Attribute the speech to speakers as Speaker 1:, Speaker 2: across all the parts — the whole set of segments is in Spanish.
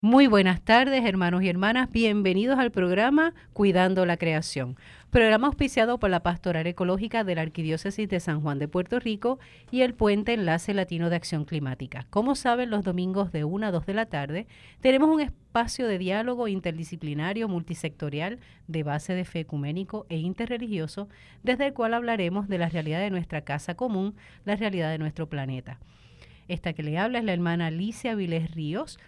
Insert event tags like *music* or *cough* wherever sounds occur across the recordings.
Speaker 1: Muy buenas tardes, hermanos y hermanas. Bienvenidos al programa Cuidando la Creación, programa auspiciado por la Pastoral Ecológica de la Arquidiócesis de San Juan de Puerto Rico y el Puente Enlace Latino de Acción Climática. Como saben, los domingos de 1 a 2 de la tarde tenemos un espacio de diálogo interdisciplinario multisectorial de base de fe ecuménico e interreligioso, desde el cual hablaremos de la realidad de nuestra casa común, la realidad de nuestro planeta. Esta que le habla es la hermana Alicia Vilés Ríos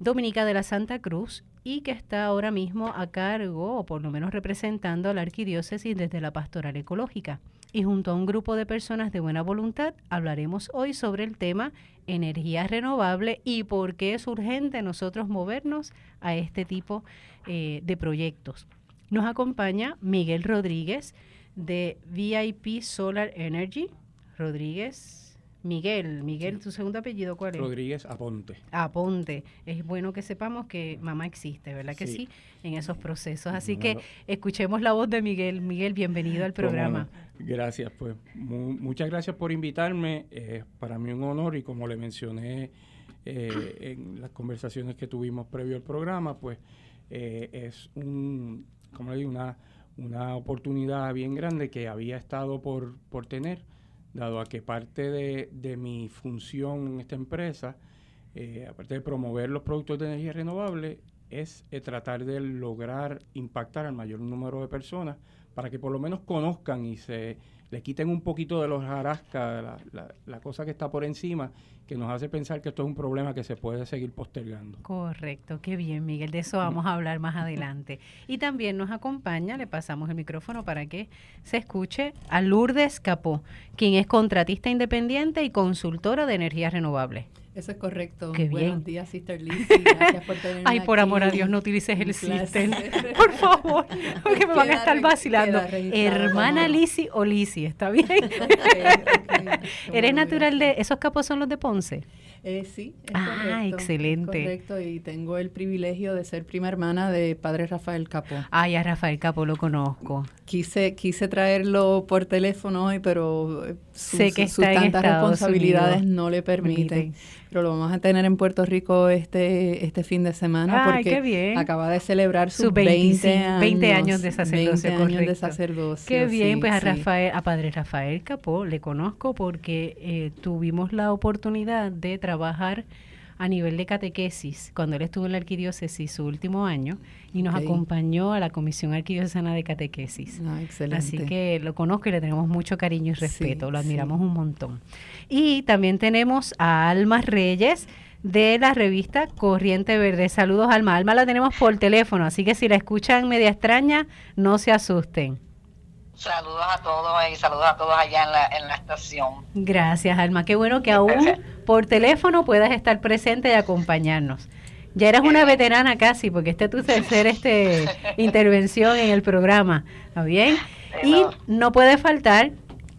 Speaker 1: Dominica de la Santa Cruz y que está ahora mismo a cargo, o por lo menos representando a la arquidiócesis desde la pastoral ecológica. Y junto a un grupo de personas de buena voluntad hablaremos hoy sobre el tema energía renovable y por qué es urgente nosotros movernos a este tipo eh, de proyectos. Nos acompaña Miguel Rodríguez de VIP Solar Energy. Rodríguez, Miguel, Miguel, ¿tu segundo apellido cuál es?
Speaker 2: Rodríguez Aponte.
Speaker 1: Aponte. Es bueno que sepamos que mamá existe, ¿verdad que sí? En esos procesos. Así que escuchemos la voz de Miguel. Miguel, bienvenido al programa.
Speaker 2: gracias, pues muchas gracias por invitarme. Es para mí un honor y como le mencioné eh, en las conversaciones que tuvimos previo al programa, pues eh, es un, como le digo, una, una oportunidad bien grande que había estado por, por tener dado a que parte de, mi función en esta empresa, eh, aparte de promover los productos de energía renovable, es eh, tratar de lograr impactar al mayor número de personas para que por lo menos conozcan y se le quiten un poquito de los jarascas, la, cosa que está por encima, que nos hace pensar que esto es un problema que se puede seguir postergando.
Speaker 1: Correcto, qué bien, Miguel, de eso vamos a hablar más adelante. Y también nos acompaña, le pasamos el micrófono para que se escuche a Lourdes Capó, quien es contratista independiente y consultora de energías renovables.
Speaker 3: Eso es correcto.
Speaker 1: Qué
Speaker 3: Buenos días, Sister Lizzie. Gracias por tenerme
Speaker 1: Ay, por amor a Dios, no utilices el Sister. *laughs* por favor, porque me van a estar vacilando. Hermana Lizzie o Lizzie, ¿está bien? *laughs* ¿Eres natural de... ¿Esos capos son los de Ponce?
Speaker 3: Eh, sí, es
Speaker 1: ah, excelente.
Speaker 3: correcto, y tengo el privilegio de ser prima hermana de padre Rafael Capó.
Speaker 1: Ay, a Rafael Capó lo conozco.
Speaker 3: Quise, quise traerlo por teléfono hoy, pero
Speaker 1: eh, sé que
Speaker 3: sus tantas responsabilidades no le permiten. Pero lo vamos a tener en Puerto Rico este este fin de semana porque acaba de celebrar sus 20,
Speaker 1: años, de sacerdocio.
Speaker 3: 20 años de sacerdocio.
Speaker 1: Qué bien, pues a Rafael, a Padre Rafael Capó le conozco porque eh, tuvimos la oportunidad de trabajar a nivel de catequesis cuando él estuvo en la arquidiócesis su último año y nos acompañó a la Comisión Arquidiocesana de Catequesis.
Speaker 3: Ah, excelente.
Speaker 1: Así que lo conozco y le tenemos mucho cariño y respeto, lo admiramos un montón. Y también tenemos a Alma Reyes de la revista Corriente Verde. Saludos, Alma. Alma la tenemos por teléfono, así que si la escuchan media extraña, no se asusten.
Speaker 4: Saludos a todos y saludos a todos allá en la, en la estación.
Speaker 1: Gracias, Alma. Qué bueno que aún por teléfono puedas estar presente y acompañarnos. Ya eras una veterana casi, porque este es tu tercera este, *laughs* intervención en el programa. ¿Está bien? Y no puede faltar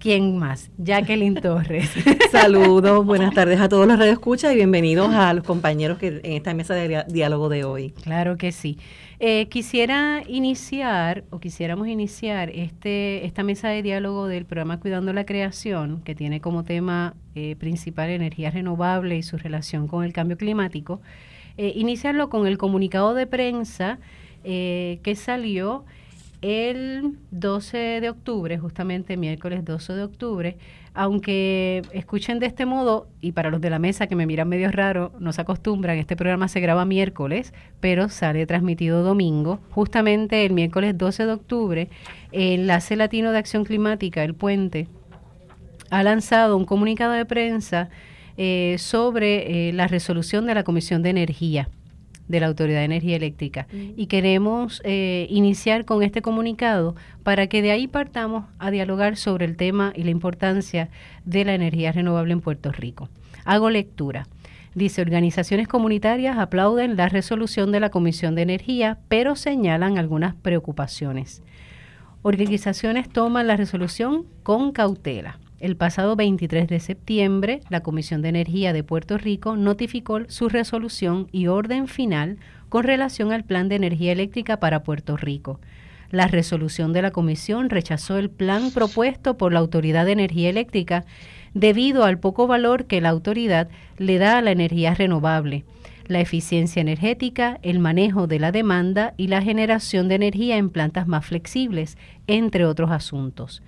Speaker 1: ¿Quién más? Jacqueline Torres. *laughs*
Speaker 5: Saludos, buenas tardes a todos los radioescuchas y bienvenidos a los compañeros que en esta mesa de diálogo de hoy.
Speaker 1: Claro que sí. Eh, quisiera iniciar, o quisiéramos iniciar este, esta mesa de diálogo del programa Cuidando la Creación, que tiene como tema eh, principal energía renovable y su relación con el cambio climático, eh, iniciarlo con el comunicado de prensa que salió el 12 de octubre, justamente miércoles 12 de octubre, aunque escuchen de este modo, y para los de la mesa que me miran medio raro, no se acostumbran, este programa se graba miércoles, pero sale transmitido domingo. Justamente el miércoles 12 de octubre, el Enlace Latino de Acción Climática, el Puente, ha lanzado un comunicado de prensa eh, sobre eh, la resolución de la Comisión de Energía de la Autoridad de Energía Eléctrica. Y queremos eh, iniciar con este comunicado para que de ahí partamos a dialogar sobre el tema y la importancia de la energía renovable en Puerto Rico. Hago lectura. Dice, organizaciones comunitarias aplauden la resolución de la Comisión de Energía, pero señalan algunas preocupaciones. Organizaciones toman la resolución con cautela. El pasado 23 de septiembre, la Comisión de Energía de Puerto Rico notificó su resolución y orden final con relación al Plan de Energía Eléctrica para Puerto Rico. La resolución de la Comisión rechazó el plan propuesto por la Autoridad de Energía Eléctrica debido al poco valor que la autoridad le da a la energía renovable la eficiencia energética, el manejo de la demanda y la generación de energía en plantas más flexibles, entre otros asuntos.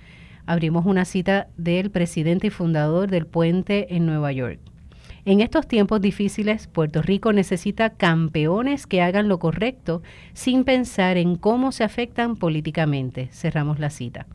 Speaker 1: Abrimos una cita del presidente y fundador del puente en Nueva York. En estos tiempos difíciles, Puerto Rico necesita campeones que hagan lo correcto sin pensar en cómo se afectan políticamente. Cerramos la cita.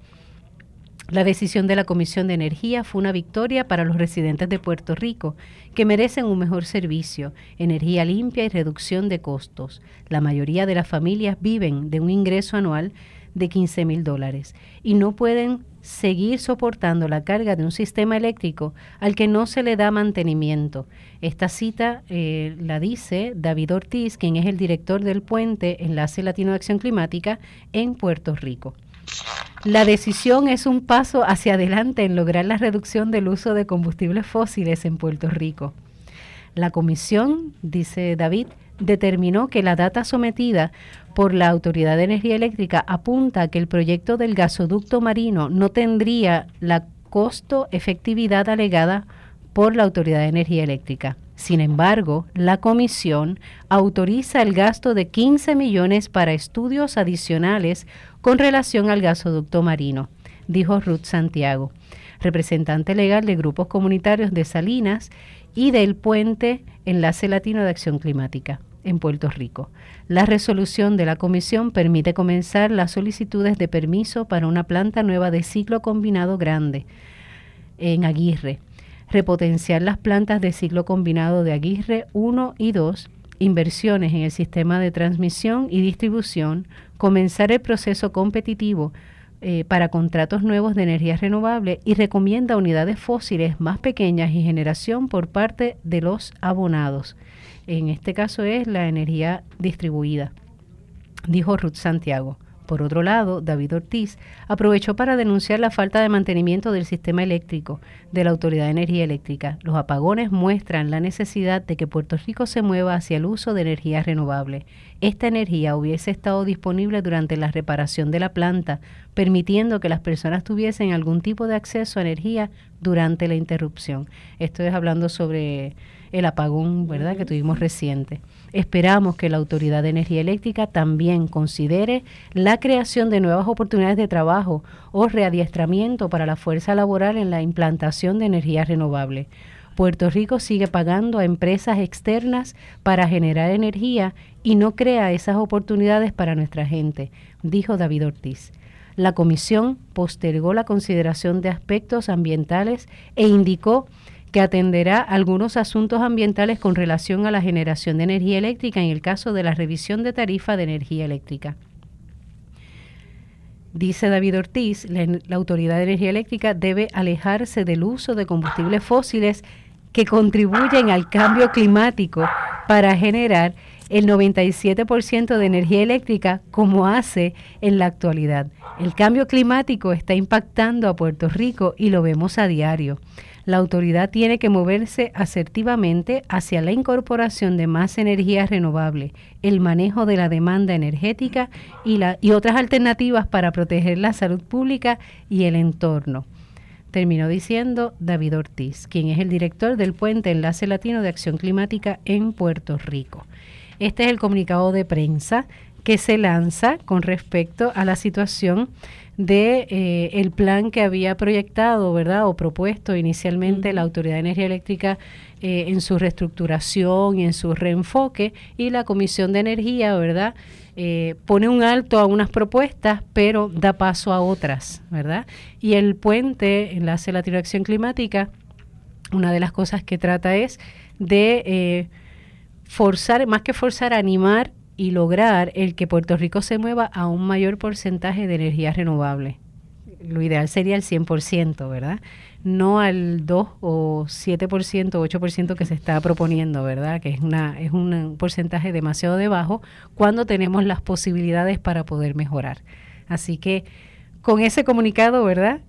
Speaker 1: La decisión de la Comisión de Energía fue una victoria para los residentes de Puerto Rico, que merecen un mejor servicio, energía limpia y reducción de costos. La mayoría de las familias viven de un ingreso anual de 15 mil dólares y no pueden seguir soportando la carga de un sistema eléctrico al que no se le da mantenimiento. Esta cita eh, la dice David Ortiz, quien es el director del puente Enlace Latino de Acción Climática en Puerto Rico. La decisión es un paso hacia adelante en lograr la reducción del uso de combustibles fósiles en Puerto Rico. La comisión, dice David, determinó que la data sometida por la Autoridad de Energía Eléctrica apunta que el proyecto del gasoducto marino no tendría la costo-efectividad alegada por la Autoridad de Energía Eléctrica. Sin embargo, la comisión autoriza el gasto de 15 millones para estudios adicionales con relación al gasoducto marino, dijo Ruth Santiago, representante legal de grupos comunitarios de Salinas y del Puente Enlace Latino de Acción Climática en Puerto Rico. La resolución de la comisión permite comenzar las solicitudes de permiso para una planta nueva de ciclo combinado grande en Aguirre repotenciar las plantas de ciclo combinado de Aguirre 1 y 2, inversiones en el sistema de transmisión y distribución, comenzar el proceso competitivo eh, para contratos nuevos de energía renovable y recomienda unidades fósiles más pequeñas y generación por parte de los abonados. En este caso es la energía distribuida, dijo Ruth Santiago. Por otro lado, David Ortiz aprovechó para denunciar la falta de mantenimiento del sistema eléctrico de la Autoridad de Energía Eléctrica. Los apagones muestran la necesidad de que Puerto Rico se mueva hacia el uso de energía renovable. Esta energía hubiese estado disponible durante la reparación de la planta, permitiendo que las personas tuviesen algún tipo de acceso a energía durante la interrupción. Esto es hablando sobre el apagón, ¿verdad?, que tuvimos reciente. Esperamos que la Autoridad de Energía Eléctrica también considere la creación de nuevas oportunidades de trabajo o readiestramiento para la fuerza laboral en la implantación de energía renovable. Puerto Rico sigue pagando a empresas externas para generar energía y no crea esas oportunidades para nuestra gente, dijo David Ortiz. La comisión postergó la consideración de aspectos ambientales e indicó que atenderá algunos asuntos ambientales con relación a la generación de energía eléctrica en el caso de la revisión de tarifa de energía eléctrica. Dice David Ortiz, la, Autoridad de Energía Eléctrica debe alejarse del uso de combustibles fósiles que contribuyen al cambio climático para generar el 97% de energía eléctrica como hace en la actualidad. El cambio climático está impactando a Puerto Rico y lo vemos a diario la autoridad tiene que moverse asertivamente hacia la incorporación de más energía renovable, el manejo de la demanda energética y, y otras alternativas para proteger la salud pública y el entorno. Terminó diciendo David Ortiz, quien es el director del Puente Enlace Latino de Acción Climática en Puerto Rico. Este es el comunicado de prensa que se lanza con respecto a la situación de eh, el plan que había proyectado, ¿verdad? O propuesto inicialmente la Autoridad de Energía Eléctrica eh, en su reestructuración y en su reenfoque y la Comisión de Energía, ¿verdad? Eh, pone un alto a unas propuestas, pero da paso a otras, ¿verdad? Y el puente, enlace la Acción Climática, una de las cosas que trata es de forzar, más que forzar, animar y lograr el que Puerto Rico se mueva a un mayor porcentaje de energía renovable. Lo ideal sería el 100%, ¿verdad? No al 2 o 7% o 8% que se está proponiendo, ¿verdad? Que es, una, es un porcentaje demasiado de bajo cuando tenemos las posibilidades para poder mejorar. Así que con ese comunicado, ¿verdad?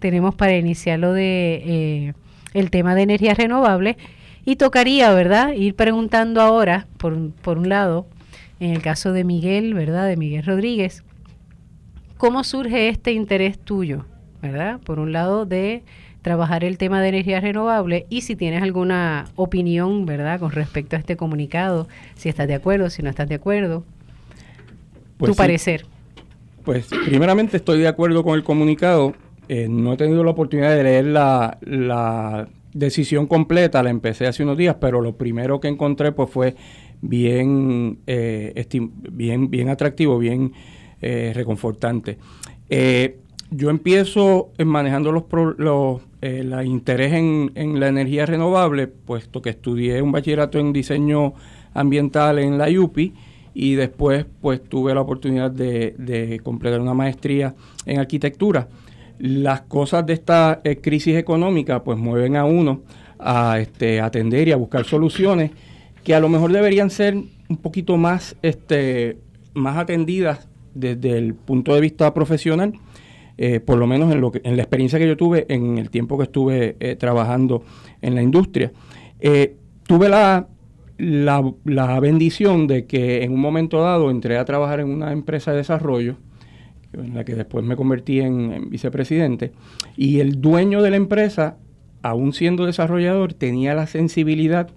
Speaker 1: Tenemos para iniciar lo de eh, el tema de energía renovable y tocaría, ¿verdad? Ir preguntando ahora, por, por un lado, en el caso de Miguel, ¿verdad? De Miguel Rodríguez, ¿cómo surge este interés tuyo, ¿verdad? Por un lado de trabajar el tema de energía renovable y si tienes alguna opinión, ¿verdad?, con respecto a este comunicado, si estás de acuerdo, si no estás de acuerdo, pues tu parecer.
Speaker 2: Pues primeramente estoy de acuerdo con el comunicado. Eh, no he tenido la oportunidad de leer la, la decisión completa, la empecé hace unos días, pero lo primero que encontré pues fue bien, eh, bien, bien atractivo, bien eh, reconfortante. Eh, yo empiezo manejando los, los el interés en, en, la energía renovable, puesto que estudié un bachillerato en diseño ambiental en la UPI y después pues tuve la oportunidad de, de completar una maestría en arquitectura. Las cosas de esta crisis económica pues mueven a uno a este, atender y a buscar soluciones que a lo mejor deberían ser un poquito más, este, más atendidas desde el punto de vista profesional, eh, por lo menos en, lo que, en la experiencia que yo tuve en el tiempo que estuve eh, trabajando en la industria. Eh, tuve la, la, bendición de que en un momento dado entré a trabajar en una empresa de desarrollo, en la que después me convertí en vicepresidente, y el dueño de la empresa, aún siendo desarrollador, tenía la sensibilidad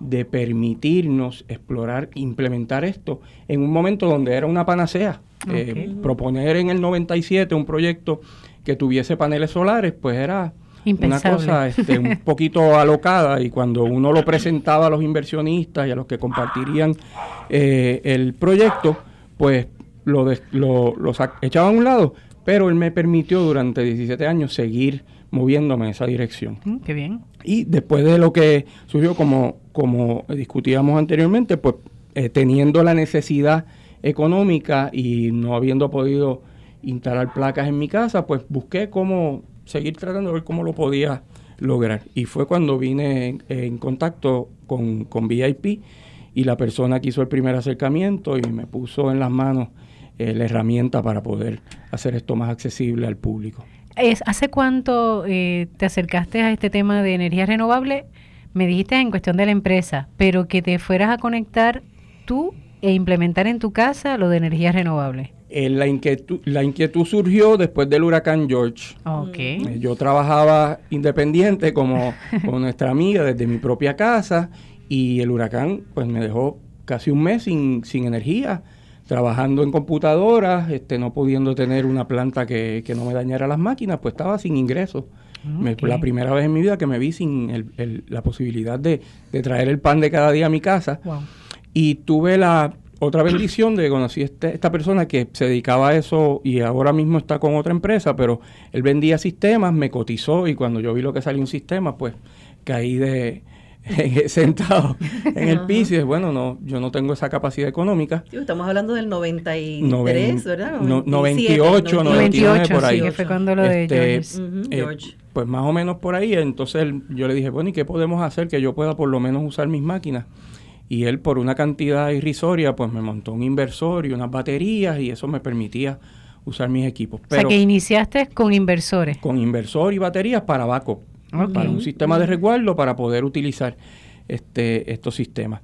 Speaker 2: de permitirnos explorar, implementar esto en un momento donde era una panacea. Eh, proponer en el 97 un proyecto que tuviese paneles solares, pues era una cosa este, un *laughs* poquito alocada y cuando uno lo presentaba a los inversionistas y a los que compartirían eh, el proyecto, pues lo, lo, echaba a un lado, pero él me permitió durante 17 años seguir moviéndome en esa dirección.
Speaker 1: Mm, qué bien.
Speaker 2: Y después de lo que surgió, como, como discutíamos anteriormente, pues eh, teniendo la necesidad económica y no habiendo podido instalar placas en mi casa, pues busqué cómo seguir tratando de ver cómo lo podía lograr. Y fue cuando vine en, contacto con, con, VIP y la persona que hizo el primer acercamiento y me puso en las manos eh, la herramienta para poder hacer esto más accesible al público.
Speaker 1: ¿Hace cuánto eh, te acercaste a este tema de energía renovable? Me dijiste en cuestión de la empresa, pero que te fueras a conectar tú e implementar en tu casa lo de energía renovable.
Speaker 2: Eh, la, inquietud, la inquietud surgió después del huracán George.
Speaker 1: Okay.
Speaker 2: Eh, yo trabajaba independiente *laughs* como, nuestra amiga desde mi propia casa y el huracán pues me dejó casi un mes sin, sin energía trabajando en computadoras, este, no pudiendo tener una planta que, no me dañara las máquinas, pues estaba sin ingresos. Fue la primera vez en mi vida que me vi sin la posibilidad de, traer el pan de cada día a mi casa. Y tuve la otra bendición de que conocí este, esta persona que se dedicaba a eso y ahora mismo está con otra empresa, pero él vendía sistemas, me cotizó y cuando yo vi lo que salió un sistema, pues caí de, *laughs* sentado en el piso y es bueno, no, yo no tengo esa capacidad económica.
Speaker 5: estamos hablando del 93, ¿verdad?
Speaker 2: 98, 99, por ahí.
Speaker 1: Sí, que fue cuando lo de este,
Speaker 2: eh, George. pues más o menos por ahí, entonces yo le dije, bueno, ¿y qué podemos hacer que yo pueda por lo menos usar mis máquinas? Y él por una cantidad irrisoria, pues me montó un inversor y unas baterías y eso me permitía usar mis equipos.
Speaker 1: o sea, que iniciaste con inversores.
Speaker 2: Con inversor y baterías para backup para un sistema de resguardo para poder utilizar este, estos sistemas.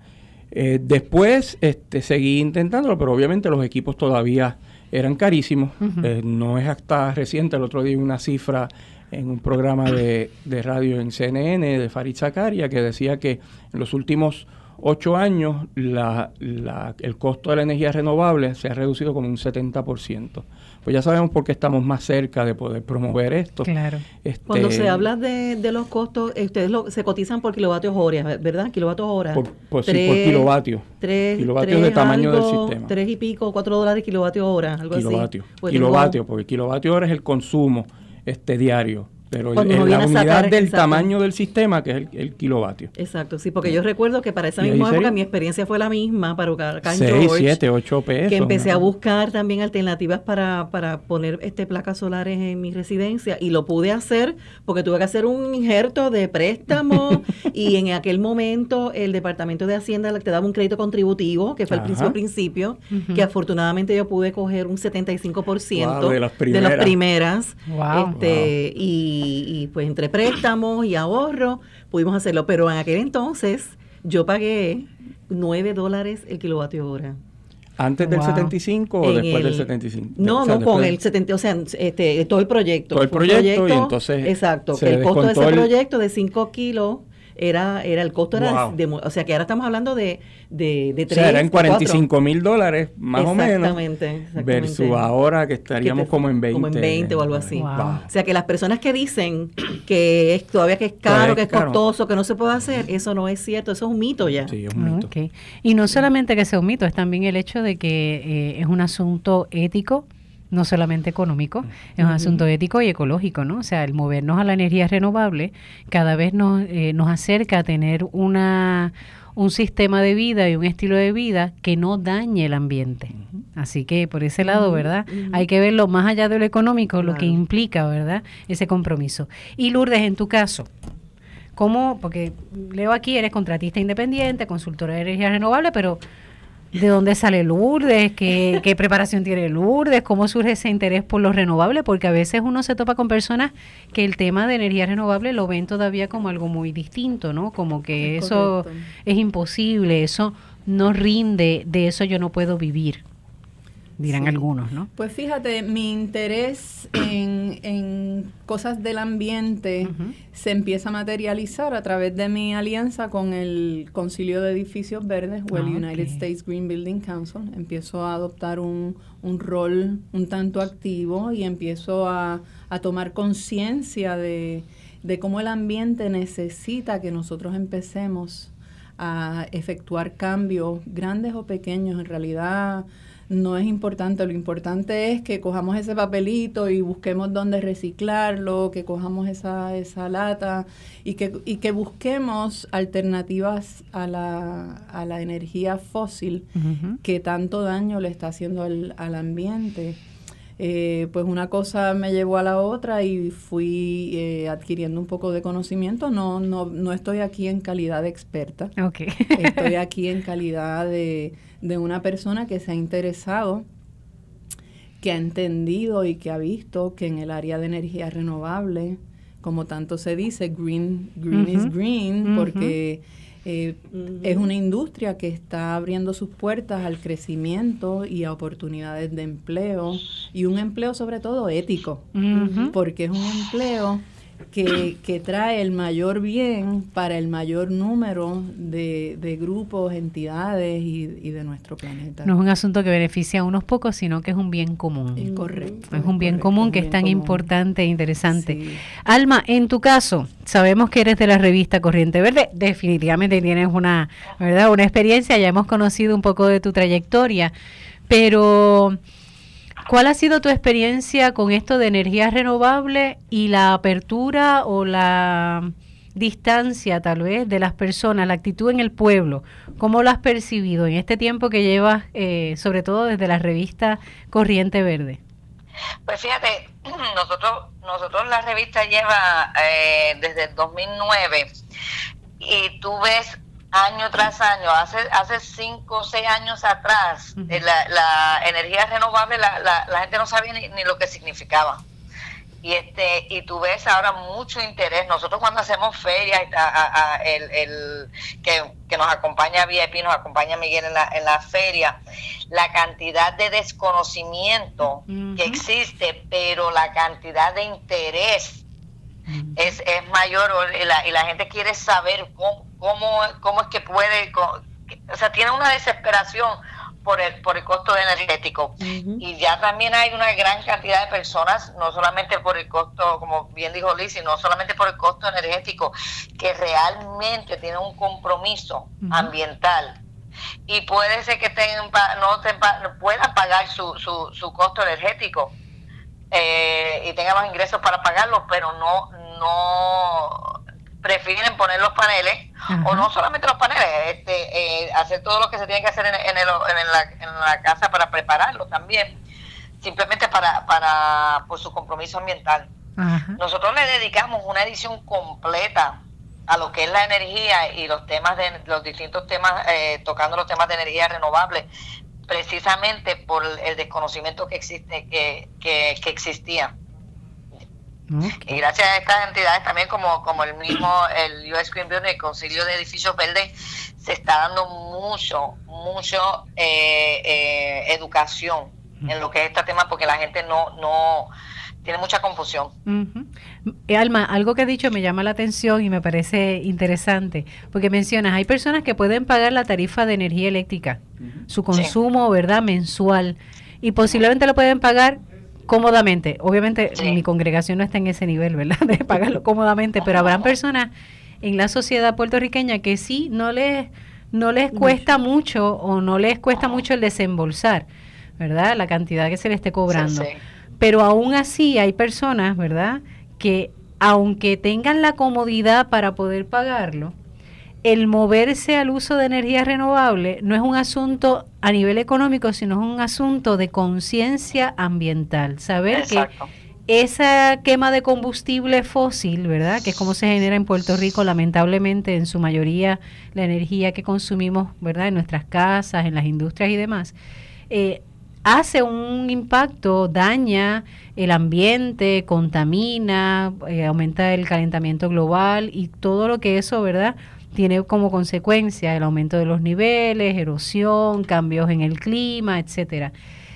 Speaker 2: Eh, después este, seguí intentándolo, pero obviamente los equipos todavía eran carísimos. Eh, no es hasta reciente, el otro día una cifra en un programa de, de radio en CNN de Farid Zakaria que decía que en los últimos ocho años la, la, el costo de la energía renovable se ha reducido como un 70% pues ya sabemos por qué estamos más cerca de poder promover esto.
Speaker 1: Claro.
Speaker 5: Este, Cuando se habla de, de los costos, eh, ustedes se cotizan por kilovatios hora, ¿verdad? Kilovatios hora.
Speaker 2: Por, por, sí, por kilovatios.
Speaker 5: Tres,
Speaker 2: kilovatios de tamaño del sistema.
Speaker 5: Tres y pico, cuatro dólares kilovatio hora, algo
Speaker 2: kilovatio. así. Pues kilovatio, porque kilovatio hora es el consumo este diario pero en la unidad del tamaño del sistema, que es el, kilovatio.
Speaker 5: Exacto, sí, porque yo recuerdo que para esa misma época mi experiencia fue la misma para acá
Speaker 2: 6, 7, 8 pesos.
Speaker 5: Que empecé a buscar también alternativas para, para poner este placas solares en mi residencia y lo pude hacer porque tuve que hacer un injerto de préstamo *laughs* y en aquel momento el Departamento de Hacienda te daba un crédito contributivo, que fue el principio principio, que afortunadamente yo pude coger un 75%
Speaker 2: de, las primeras.
Speaker 5: de las primeras. Este, Y y, pues entre préstamos y ahorro pudimos hacerlo. Pero en aquel entonces yo pagué 9 dólares el kilovatio hora.
Speaker 2: ¿Antes del 75 o después del 75?
Speaker 5: No, no, con el 70, o sea, este, todo el proyecto.
Speaker 2: Todo el proyecto, y entonces.
Speaker 5: Exacto, que el costo de ese proyecto de 5 kilos era, era el costo era de, o sea que ahora estamos hablando de, de, de 3, o sea,
Speaker 2: eran 45 mil dólares más o menos exactamente, versus ahora que estaríamos como en 20
Speaker 5: como en 20 o algo así. O sea que las personas que dicen que es todavía que es caro que es costoso que no se puede hacer eso no es cierto eso es un mito ya.
Speaker 2: Sí es un mito.
Speaker 1: Y no solamente que sea un mito es también el hecho de que eh, es un asunto ético no solamente económico, es un asunto ético y ecológico, ¿no? O sea, el movernos a la energía renovable cada vez nos, eh, nos acerca a tener una un sistema de vida y un estilo de vida que no dañe el ambiente. Así que por ese lado, ¿verdad? Hay que verlo más allá de lo económico, lo que implica, ¿verdad? Ese compromiso. Y Lourdes, en tu caso, ¿cómo? Porque leo aquí, eres contratista independiente, consultora de energía renovable, pero ¿De dónde sale Lourdes? ¿Qué, ¿Qué, preparación tiene Lourdes? ¿Cómo surge ese interés por lo renovable? Porque a veces uno se topa con personas que el tema de energía renovable lo ven todavía como algo muy distinto, ¿no? Como que eso es imposible, eso no rinde, de eso yo no puedo vivir dirán algunos, ¿no?
Speaker 3: Pues fíjate, mi interés en, cosas del ambiente se empieza a materializar a través de mi alianza con el Concilio de Edificios Verdes o el ah, United States Green Building Council. Empiezo a adoptar un, rol un tanto activo y empiezo a, tomar conciencia de, de cómo el ambiente necesita que nosotros empecemos a efectuar cambios grandes o pequeños. En realidad no es importante. Lo importante es que cojamos ese papelito y busquemos dónde reciclarlo, que cojamos esa, esa lata y que, y que busquemos alternativas a la, a la energía fósil que tanto daño le está haciendo al, al ambiente. Eh, pues una cosa me llevó a la otra y fui eh, adquiriendo un poco de conocimiento. No, no, no estoy aquí en calidad de experta. *laughs* estoy aquí en calidad de de una persona que se ha interesado, que ha entendido y que ha visto que en el área de energía renovable, como tanto se dice, green, green is green, porque eh, es una industria que está abriendo sus puertas al crecimiento y a oportunidades de empleo y un empleo sobre todo ético, porque es un empleo que, trae el mayor bien para el mayor número de, grupos, entidades y, de nuestro planeta.
Speaker 1: No es un asunto que beneficia a unos pocos, sino que es un bien común.
Speaker 3: Es correcto.
Speaker 1: Es un bien común que es tan importante e interesante. Alma, en tu caso, sabemos que eres de la revista Corriente Verde, definitivamente tienes una, ¿verdad? una experiencia, ya hemos conocido un poco de tu trayectoria, pero ¿Cuál ha sido tu experiencia con esto de energía renovable y la apertura o la distancia tal vez de las personas, la actitud en el pueblo? ¿Cómo lo has percibido en este tiempo que llevas, eh, sobre todo desde la revista Corriente Verde?
Speaker 4: Pues fíjate, *clears throat* nosotros, nosotros la revista lleva eh, desde el 2009 y tú ves año tras año. Hace hace cinco o seis años atrás, eh, la, la, energía renovable, la, la, gente no sabía ni, lo que significaba. Y este y tú ves ahora mucho interés. Nosotros cuando hacemos ferias, el, el, que, que, nos acompaña VIP, nos acompaña Miguel en la, en la feria, la cantidad de desconocimiento que existe, pero la cantidad de interés es, es mayor y la, y la gente quiere saber cómo, cómo, cómo es que puede, o sea, tiene una desesperación por el, por el costo energético. Y ya también hay una gran cantidad de personas, no solamente por el costo, como bien dijo Liz, no solamente por el costo energético, que realmente tienen un compromiso ambiental. Y puede ser que tengan, no, puedan pagar su, su, su costo energético eh, y tengan los ingresos para pagarlo, pero no, no prefieren poner los paneles, o no solamente los paneles, este, eh, hacer todo lo que se tiene que hacer en, en, el, en, la, en la casa para prepararlo también, simplemente para, para por su compromiso ambiental. Nosotros le dedicamos una edición completa a lo que es la energía y los temas de los distintos temas, eh, tocando los temas de energía renovable, precisamente por el desconocimiento que existe, que, que, que existía. Y gracias a estas entidades también como, como el mismo el US Green Building, el Concilio de Edificios Verdes, se está dando mucho, mucho eh, eh, educación en lo que es este tema porque la gente no, no tiene mucha confusión.
Speaker 1: Eh, Alma, algo que has dicho me llama la atención y me parece interesante, porque mencionas, hay personas que pueden pagar la tarifa de energía eléctrica, su consumo, ¿verdad?, mensual, y posiblemente lo pueden pagar cómodamente. Obviamente mi congregación no está en ese nivel, ¿verdad?, *laughs* de pagarlo cómodamente, pero habrán personas en la sociedad puertorriqueña que sí no les, no les cuesta mucho o no les cuesta mucho el desembolsar, ¿verdad?, la cantidad que se le esté cobrando. Pero aún así hay personas, ¿verdad?, que aunque tengan la comodidad para poder pagarlo, el moverse al uso de energía renovable no es un asunto a nivel económico, sino es un asunto de conciencia ambiental. Saber que esa quema de combustible fósil, ¿verdad? Que es como se genera en Puerto Rico, lamentablemente, en su mayoría, la energía que consumimos, ¿verdad? En nuestras casas, en las industrias y demás. Eh, hace un impacto, daña el ambiente, contamina, eh, aumenta el calentamiento global y todo lo que eso, ¿verdad? Tiene como consecuencia el aumento de los niveles, erosión, cambios en el clima, etcétera.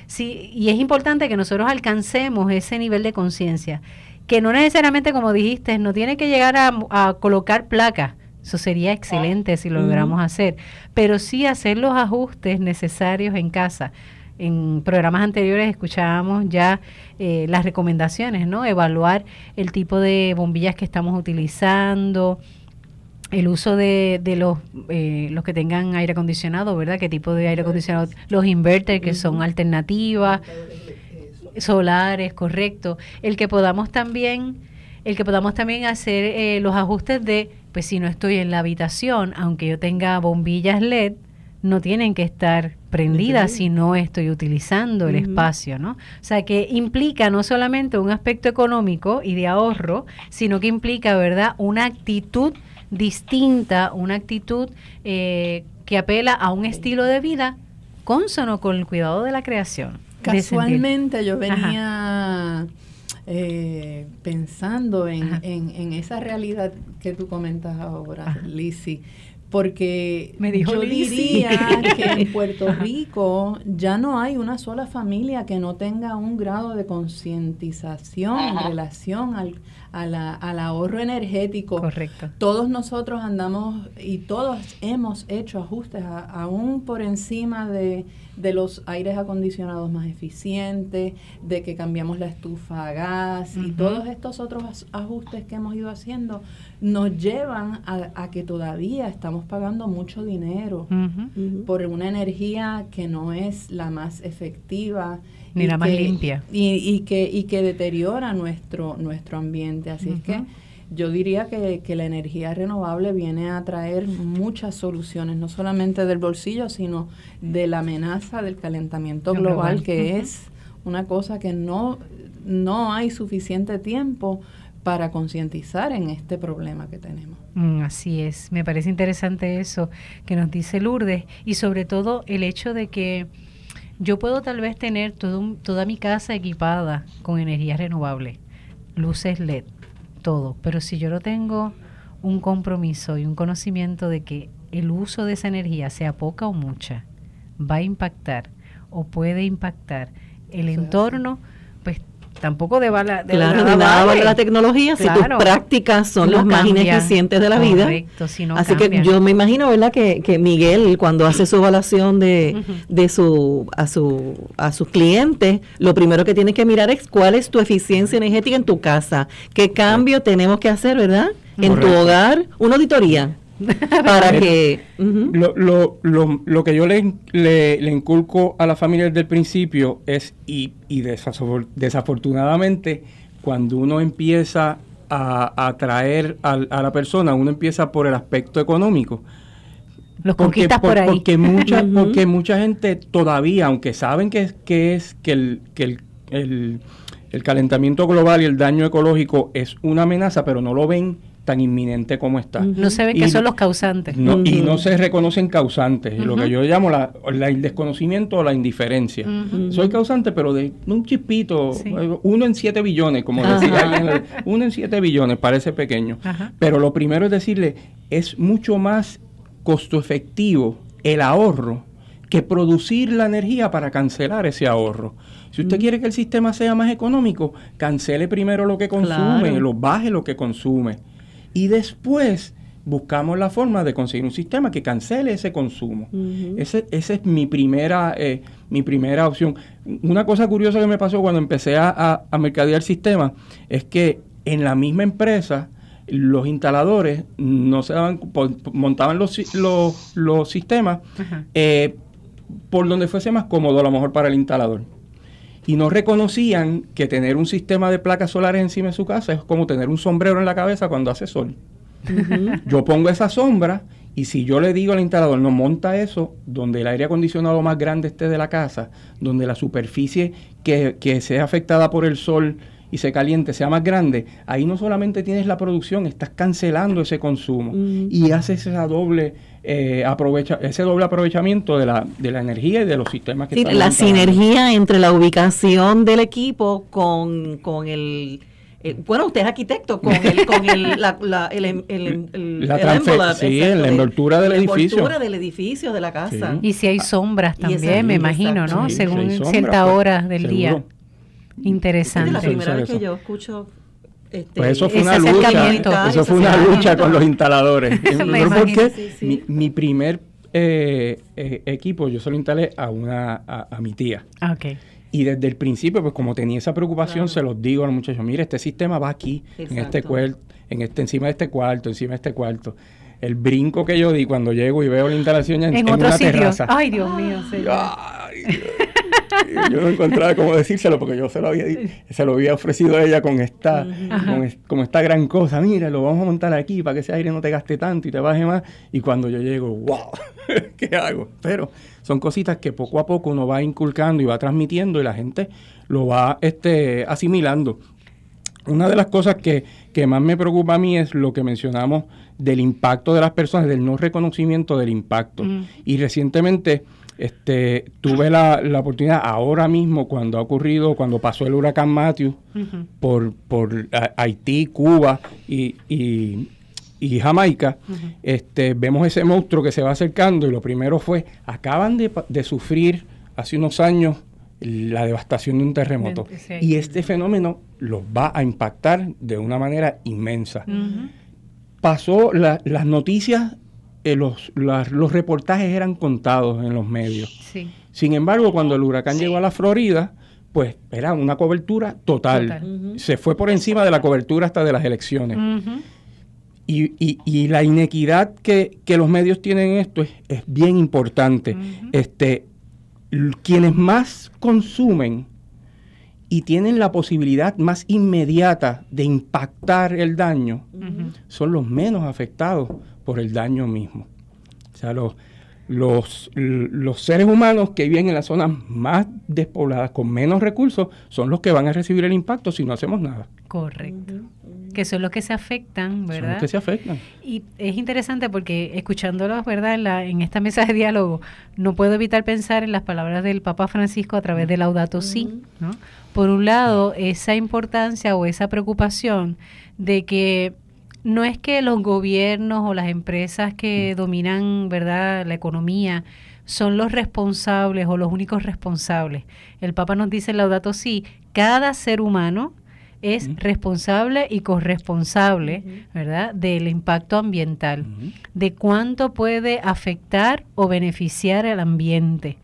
Speaker 1: Sí, y es importante que nosotros alcancemos ese nivel de conciencia, que no necesariamente, como dijiste, no tiene que llegar a, colocar placas, eso sería excelente si lo logramos hacer, pero sí hacer los ajustes necesarios en casa en programas anteriores escuchábamos ya eh, las recomendaciones, ¿no? Evaluar el tipo de bombillas que estamos utilizando, el uso de, de los, eh, los que tengan aire acondicionado, ¿verdad? ¿Qué tipo de aire acondicionado? Los inverters que son alternativas, solares, correcto. El que podamos también, el que podamos también hacer eh, los ajustes de, pues si no estoy en la habitación, aunque yo tenga bombillas LED, no tienen que estar prendidas si no estoy utilizando el espacio, ¿no? O sea, que implica no solamente un aspecto económico y de ahorro, sino que implica, ¿verdad?, una actitud distinta, una actitud eh, que apela a un estilo de vida consono con el cuidado de la creación.
Speaker 3: Casualmente yo venía eh, pensando en, en, esa realidad que tú comentas ahora, Lizzie porque yo diría que en *laughs* Puerto Rico ya no hay una sola familia que no tenga un grado de concientización en relación al, al ahorro energético.
Speaker 1: Correcto.
Speaker 3: Todos nosotros andamos y todos hemos hecho ajustes aún por encima de, de, los aires acondicionados más eficientes, de que cambiamos la estufa a gas y todos estos otros ajustes que hemos ido haciendo nos llevan a, que todavía estamos pagando mucho dinero por una energía que no es la más efectiva
Speaker 1: ni la más limpia.
Speaker 3: y, que y que deteriora nuestro nuestro ambiente. Así es que yo diría que, que, la energía renovable viene a traer muchas soluciones, no solamente del bolsillo, sino de la amenaza del calentamiento global, que es una cosa que no, no hay suficiente tiempo para concientizar en este problema que tenemos.
Speaker 1: Mm, así es, me parece interesante eso que nos dice Lourdes y sobre todo el hecho de que yo puedo tal vez tener todo, toda mi casa equipada con energía renovable, luces LED, todo, pero si yo no tengo un compromiso y un conocimiento de que el uso de esa energía, sea poca o mucha, va a impactar o puede impactar el entorno, tampoco de bala
Speaker 5: de claro, nada, vale. la tecnología si tus prácticas son las más ineficientes de la vida. Así que yo me imagino, ¿verdad? Que, que Miguel cuando hace su evaluación de, de su a su a sus clientes, lo primero que tiene que mirar es cuál es tu eficiencia energética en tu casa, qué cambio tenemos que hacer, ¿verdad? En tu hogar, una auditoría *laughs* para que
Speaker 2: lo, lo, lo, lo, que yo le, le, inculco a la familia desde el principio es y, y desafortunadamente cuando uno empieza a atraer a, a, la persona uno empieza por el aspecto económico.
Speaker 1: Los conquistas por, ahí.
Speaker 2: porque mucha porque mucha gente todavía aunque saben que, que es que el, que el, el, el calentamiento global y el daño ecológico es una amenaza pero no lo ven tan inminente como está.
Speaker 1: No se ven que son los causantes.
Speaker 2: No, Y no se reconocen causantes, lo que yo llamo la, el desconocimiento o la indiferencia. Soy causante, pero de un chispito, uno en siete billones, como decía alguien, uno en siete billones, parece pequeño. Pero lo primero es decirle, es mucho más costo efectivo el ahorro que producir la energía para cancelar ese ahorro. Si usted quiere que el sistema sea más económico, cancele primero lo que consume, lo baje lo que consume y después buscamos la forma de conseguir un sistema que cancele ese consumo. esa es mi primera, eh, mi primera opción. Una cosa curiosa que me pasó cuando empecé a, a, mercadear el sistema es que en la misma empresa los instaladores no se daban, montaban los, los, sistemas eh, por donde fuese más cómodo a lo mejor para el instalador y no reconocían que tener un sistema de placas solares encima de su casa es como tener un sombrero en la cabeza cuando hace sol. Yo pongo esa sombra y si yo le digo al instalador, no monta eso donde el aire acondicionado más grande esté de la casa, donde la superficie que, que sea afectada por el sol y se caliente sea más grande, ahí no solamente tienes la producción, estás cancelando ese consumo y haces esa doble eh, aprovecha ese doble aprovechamiento de la, de la energía y de los sistemas que
Speaker 5: sí, la sinergia entre la ubicación del equipo con, con el bueno, usted es arquitecto con el, *laughs* con el, la, la, el, el, el,
Speaker 2: la sí, la envoltura del edificio. La envoltura
Speaker 5: del edificio, de la casa.
Speaker 1: Y si hay sombras también, me imagino, ¿no? Según cierta pues, hora del día. Interesante. Es
Speaker 5: la primera vez que yo escucho
Speaker 2: este, pues eso fue una lucha, eso fue una *laughs* lucha con los instaladores. *laughs* porque mi, primer eh, eh, equipo yo se lo instalé a una a, mi tía.
Speaker 1: Ah, okay.
Speaker 2: Y desde el principio, pues como tenía esa preocupación, se los digo a los muchachos, mire, este sistema va aquí, en este cuarto, en este, encima de este cuarto, encima de este cuarto. El brinco que yo di cuando llego y veo la instalación en, en, otro una sitio.
Speaker 1: Ay, Dios mío,
Speaker 2: yo no encontraba cómo decírselo porque yo se lo había, se lo había ofrecido a ella con esta, con, esta gran cosa. Mira, lo vamos a montar aquí para que ese aire no te gaste tanto y te baje más. Y cuando yo llego, wow, *laughs* ¿qué hago? Pero son cositas que poco a poco uno va inculcando y va transmitiendo y la gente lo va este, asimilando. Una de las cosas que, que más me preocupa a mí es lo que mencionamos del impacto de las personas, del no reconocimiento del impacto. Y recientemente este, tuve la, la, oportunidad ahora mismo, cuando ha ocurrido, cuando pasó el huracán Matthew por, por Haití, Cuba y, y, Jamaica, este, vemos ese monstruo que se va acercando y lo primero fue, acaban de, de sufrir hace unos años la devastación de un terremoto. Y este fenómeno los va a impactar de una manera inmensa. Pasó las noticias eh, los, los reportajes eran contados en los medios. Sin embargo, cuando el huracán llegó a la Florida, pues era una cobertura total. Se fue por encima de la cobertura hasta de las elecciones. y, y, la inequidad que, los medios tienen en esto es, bien importante. este, quienes más consumen y tienen la posibilidad más inmediata de impactar el daño son los menos afectados por el daño mismo. O sea, los, los, los seres humanos que viven en las zonas más despobladas, con menos recursos, son los que van a recibir el impacto si no hacemos nada.
Speaker 1: Correcto. Que son los que se afectan, ¿verdad? Son
Speaker 2: los que se afectan.
Speaker 1: Y es interesante porque escuchándolos, ¿verdad? En, la, en esta mesa de diálogo, no puedo evitar pensar en las palabras del Papa Francisco a través del Laudato Si, ¿no? Por un lado, esa importancia o esa preocupación de que no es que los gobiernos o las empresas que mm. dominan, ¿verdad?, la economía son los responsables o los únicos responsables. El Papa nos dice en Laudato Si, cada ser humano es mm. responsable y corresponsable, ¿verdad?, del impacto ambiental, de cuánto puede afectar o beneficiar al ambiente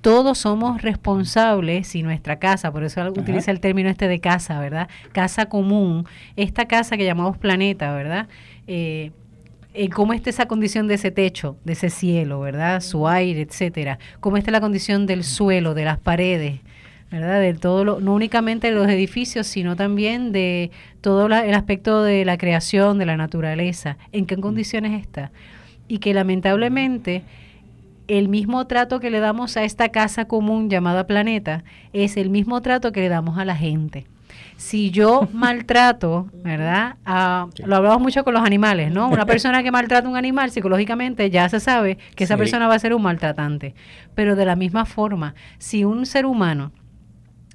Speaker 1: todos somos responsables si nuestra casa, por eso utiliza el término este de casa, ¿verdad? Casa común, esta casa que llamamos planeta, ¿verdad? Eh, eh, cómo está esa condición de ese techo, de ese cielo, ¿verdad? Su aire, etcétera. Cómo está la condición del suelo, de las paredes, ¿verdad? De todo no únicamente de los edificios, sino también de todo el aspecto de la creación, de la naturaleza. ¿En qué condiciones está? Y que lamentablemente el mismo trato que le damos a esta casa común llamada planeta es el mismo trato que le damos a la gente. Si yo *laughs* maltrato, ¿verdad? Lo hablamos mucho con los animales, ¿no? Una *laughs* persona que maltrata a un animal psicológicamente ya se sabe que esa persona va a ser un maltratante. Pero de la misma forma, si un ser humano,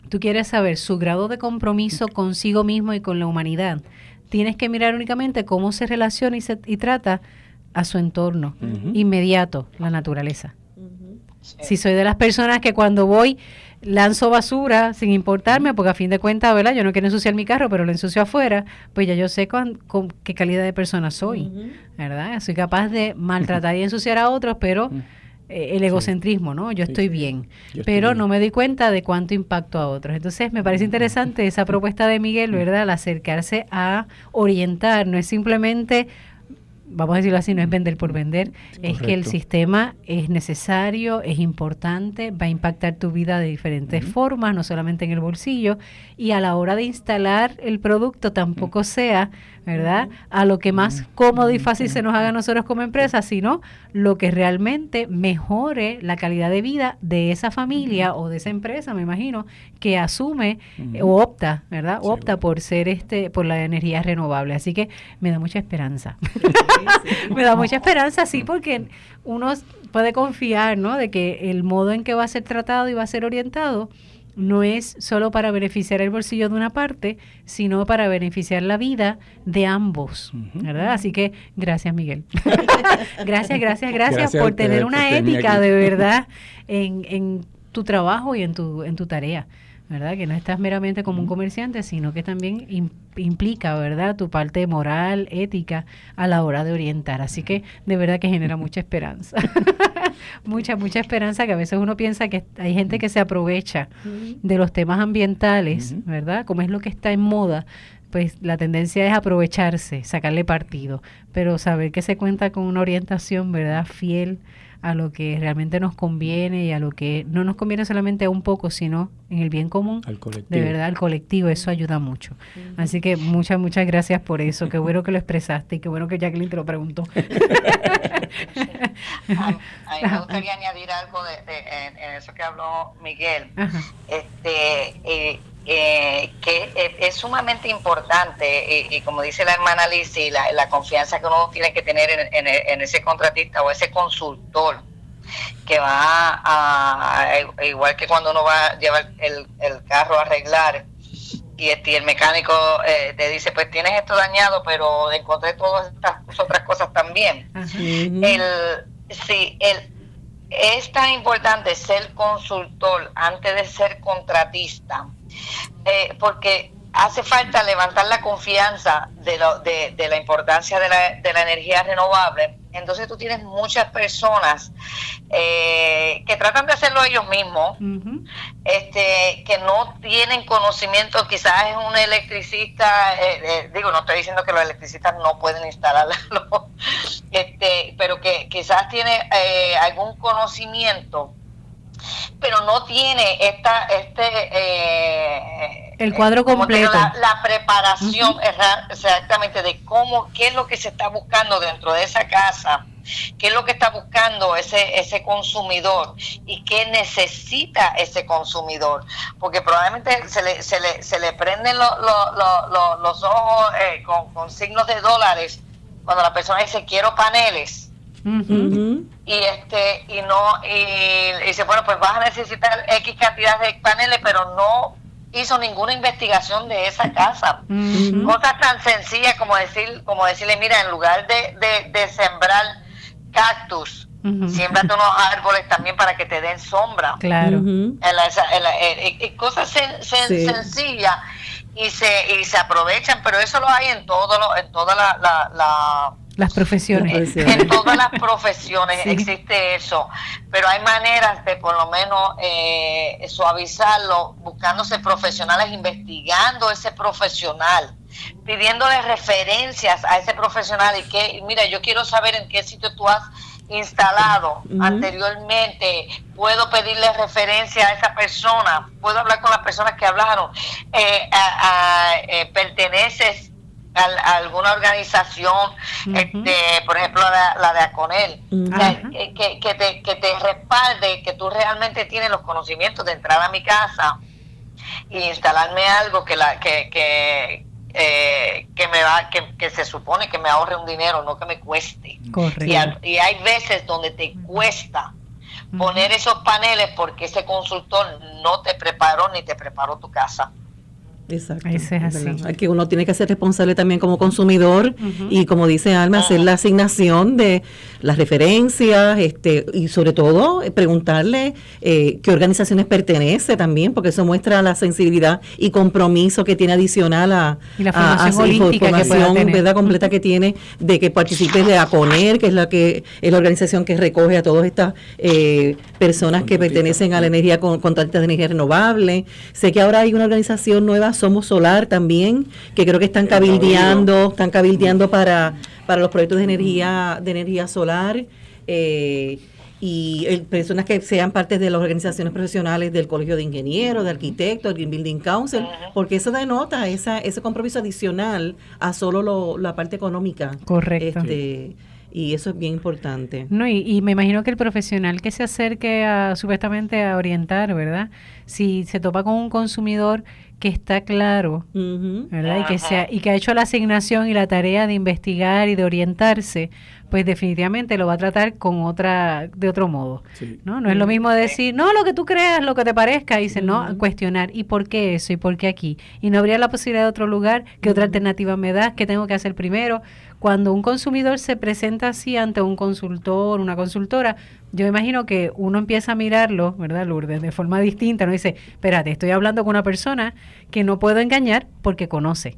Speaker 1: tú quieres saber su grado de compromiso consigo mismo y con la humanidad, tienes que mirar únicamente cómo se relaciona y, se, y trata a su entorno inmediato, la naturaleza. Si soy de las personas que cuando voy lanzo basura sin importarme, porque a fin de cuentas, ¿verdad? Yo no quiero ensuciar mi carro, pero lo ensucio afuera, pues ya yo sé con, qué calidad de persona soy, ¿verdad? Soy capaz de maltratar y ensuciar a otros, pero eh, el egocentrismo, ¿no? Yo estoy bien, pero no me doy cuenta de cuánto impacto a otros. Entonces, me parece interesante esa propuesta de Miguel, ¿verdad? Al acercarse a orientar, no es simplemente vamos a decirlo así, no es vender por vender, es que el sistema es necesario, es importante, va a impactar tu vida de diferentes formas, no solamente en el bolsillo, y a la hora de instalar el producto tampoco sea ¿verdad? A lo que más cómodo y fácil se nos haga a nosotros como empresa, sino lo que realmente mejore la calidad de vida de esa familia o de esa empresa, me imagino, que asume o opta, ¿verdad? opta por ser este, por la energía renovable. Así que me da mucha esperanza. *laughs* me da mucha esperanza, sí, porque uno puede confiar, ¿no? De que el modo en que va a ser tratado y va a ser orientado no es solo para beneficiar el bolsillo de una parte, sino para beneficiar la vida de ambos, ¿verdad? Así que gracias, Miguel. *laughs* gracias, gracias, gracias, por tener una ética de verdad en, en tu trabajo y en tu, en tu tarea. ¿Verdad? Que no estás meramente como un comerciante, sino que también implica, ¿verdad? Tu parte moral, ética a la hora de orientar. Así que de verdad que genera mucha esperanza. *laughs* mucha, mucha esperanza que a veces uno piensa que hay gente que se aprovecha de los temas ambientales, ¿verdad? Como es lo que está en moda, pues la tendencia es aprovecharse, sacarle partido, pero saber que se cuenta con una orientación, ¿verdad? Fiel a lo que realmente nos conviene y a lo que no nos conviene solamente a un poco, sino en el bien común. De verdad, al colectivo, eso ayuda mucho. Así que muchas, muchas gracias por eso. Qué bueno que lo expresaste y qué bueno que Jacqueline te lo preguntó. *laughs*
Speaker 4: a, mí me *laughs* gustaría añadir algo de, en, eso que habló Miguel. Este, eh, eh, que es, sumamente importante y, como dice la hermana Lizzie, la, la confianza que uno tiene que tener en, ese contratista o ese consultor que va a, igual que cuando uno va a llevar el, carro a arreglar y, el mecánico eh, te dice pues tienes esto dañado pero encontré todas estas otras cosas también el sí el es tan importante ser consultor antes de ser contratista eh, porque hace falta levantar la confianza de, lo, de, de la importancia de la, de la, energía renovable. Entonces tú tienes muchas personas eh, que tratan de hacerlo ellos mismos, este, que no tienen conocimiento, quizás es un electricista, eh, digo, no estoy diciendo que los electricistas no pueden instalarlo, *laughs* este, pero que quizás tiene algún conocimiento pero no tiene esta este
Speaker 1: eh, el cuadro completo.
Speaker 4: la, preparación exactamente de cómo qué es lo que se está buscando dentro de esa casa qué es lo que está buscando ese ese consumidor y qué necesita ese consumidor. Porque probablemente se le se le, se le prenden los ojos eh, con, con signos de dólares cuando la persona dice quiero paneles y este y no y, dice bueno pues vas a necesitar x cantidad de paneles pero no hizo ninguna investigación de esa casa. Cosas tan sencillas como decir como decirle mira en lugar de, de, sembrar cactus siembrate unos *laughs* árboles también para que te den sombra
Speaker 1: claro.
Speaker 4: Cosas sencillas y se y se aprovechan pero eso lo hay en todo lo, en toda la
Speaker 1: las profesiones.
Speaker 4: En todas las profesiones existe eso, pero hay maneras de por lo menos eh, suavizarlo, buscándose profesionales, investigando ese profesional, pidiéndole referencias a ese profesional y que, mira, yo quiero saber en qué sitio tú has instalado anteriormente, puedo pedirle referencia a esa persona, puedo hablar con las personas que hablaron, eh, eh, perteneces a, alguna organización, este, por ejemplo la, de Aconel, que, que, te, que te respalde que tú realmente tienes los conocimientos de entrar a mi casa y instalarme algo que la que, que, eh, que me va que, que, se supone que me ahorre un dinero no que me cueste.
Speaker 1: Correcto.
Speaker 4: y, y hay veces donde te cuesta poner esos paneles porque ese consultor no te preparó ni te preparó tu casa
Speaker 5: Exacto.
Speaker 1: Ese es así.
Speaker 5: uno tiene que ser responsable también como consumidor y como dice Alma, hacer la asignación de las referencias este y sobre todo eh, preguntarle eh, qué organizaciones pertenece también, porque eso muestra la sensibilidad y compromiso que tiene adicional a,
Speaker 1: Y la
Speaker 5: a- a-
Speaker 1: formación que.
Speaker 5: ¿verdad? completa que tiene de que participe de ACONER, que es la que es la organización que recoge a todas estas eh, personas que pertenecen a la energía con contratistas de energía renovable. Sé que ahora hay una organización nueva, Somos Solar también, que creo que están cabildeando, están cabildeando para, para los proyectos de energía, de energía solar. eh, y personas que sean parte de las organizaciones profesionales del Colegio de Ingenieros, de Arquitectos, el Green Building Council, porque eso denota esa, ese compromiso adicional a solo lo- la parte económica.
Speaker 1: Correcto.
Speaker 5: Este, y eso es bien importante.
Speaker 1: No, y, y me imagino que el profesional que se acerque a supuestamente a orientar, ¿verdad? Si se topa con un consumidor que está claro. ¿verdad? Y que, sea, y que ha hecho la asignación y la tarea de investigar y de orientarse, pues definitivamente lo va a tratar con otra, de otro modo.
Speaker 2: Sí.
Speaker 1: ¿no? No es lo mismo decir, no, lo que tú creas, lo que te parezca, dice, no, cuestionar, ¿y por qué eso? ¿Y por qué aquí? Y no habría la posibilidad de otro lugar, ¿qué otra alternativa me das? ¿Qué tengo que hacer primero? Cuando un consumidor se presenta así ante un consultor, una consultora, yo imagino que uno empieza a mirarlo, ¿verdad, Lourdes? De forma distinta, no dice, espérate, estoy hablando con una persona que no puedo engañar porque conoce.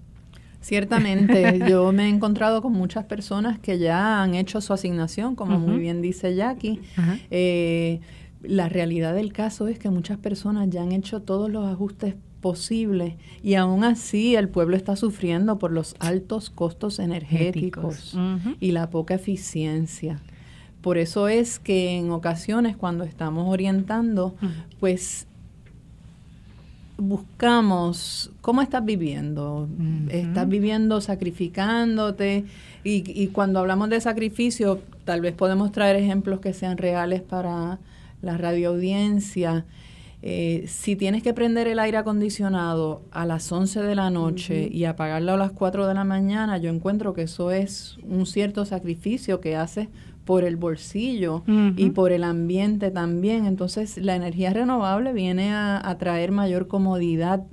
Speaker 3: Ciertamente, *laughs* yo me he encontrado con muchas personas que ya han hecho su asignación, como muy bien dice Jackie. Eh, la realidad del caso es que muchas personas ya han hecho todos los ajustes posibles y aún así el pueblo está sufriendo por los altos costos energéticos y la poca eficiencia. Por eso es que en ocasiones cuando estamos orientando, pues buscamos cómo estás viviendo. Estás viviendo sacrificándote. Y, y cuando hablamos de sacrificio, tal vez podemos traer ejemplos que sean reales para la radioaudiencia. Eh, si tienes que prender el aire acondicionado a las 11 de la noche y apagarlo a las 4 de la mañana, yo encuentro que eso es un cierto sacrificio que haces por el bolsillo y por el ambiente también. Entonces, la energía renovable viene a, a traer mayor comodidad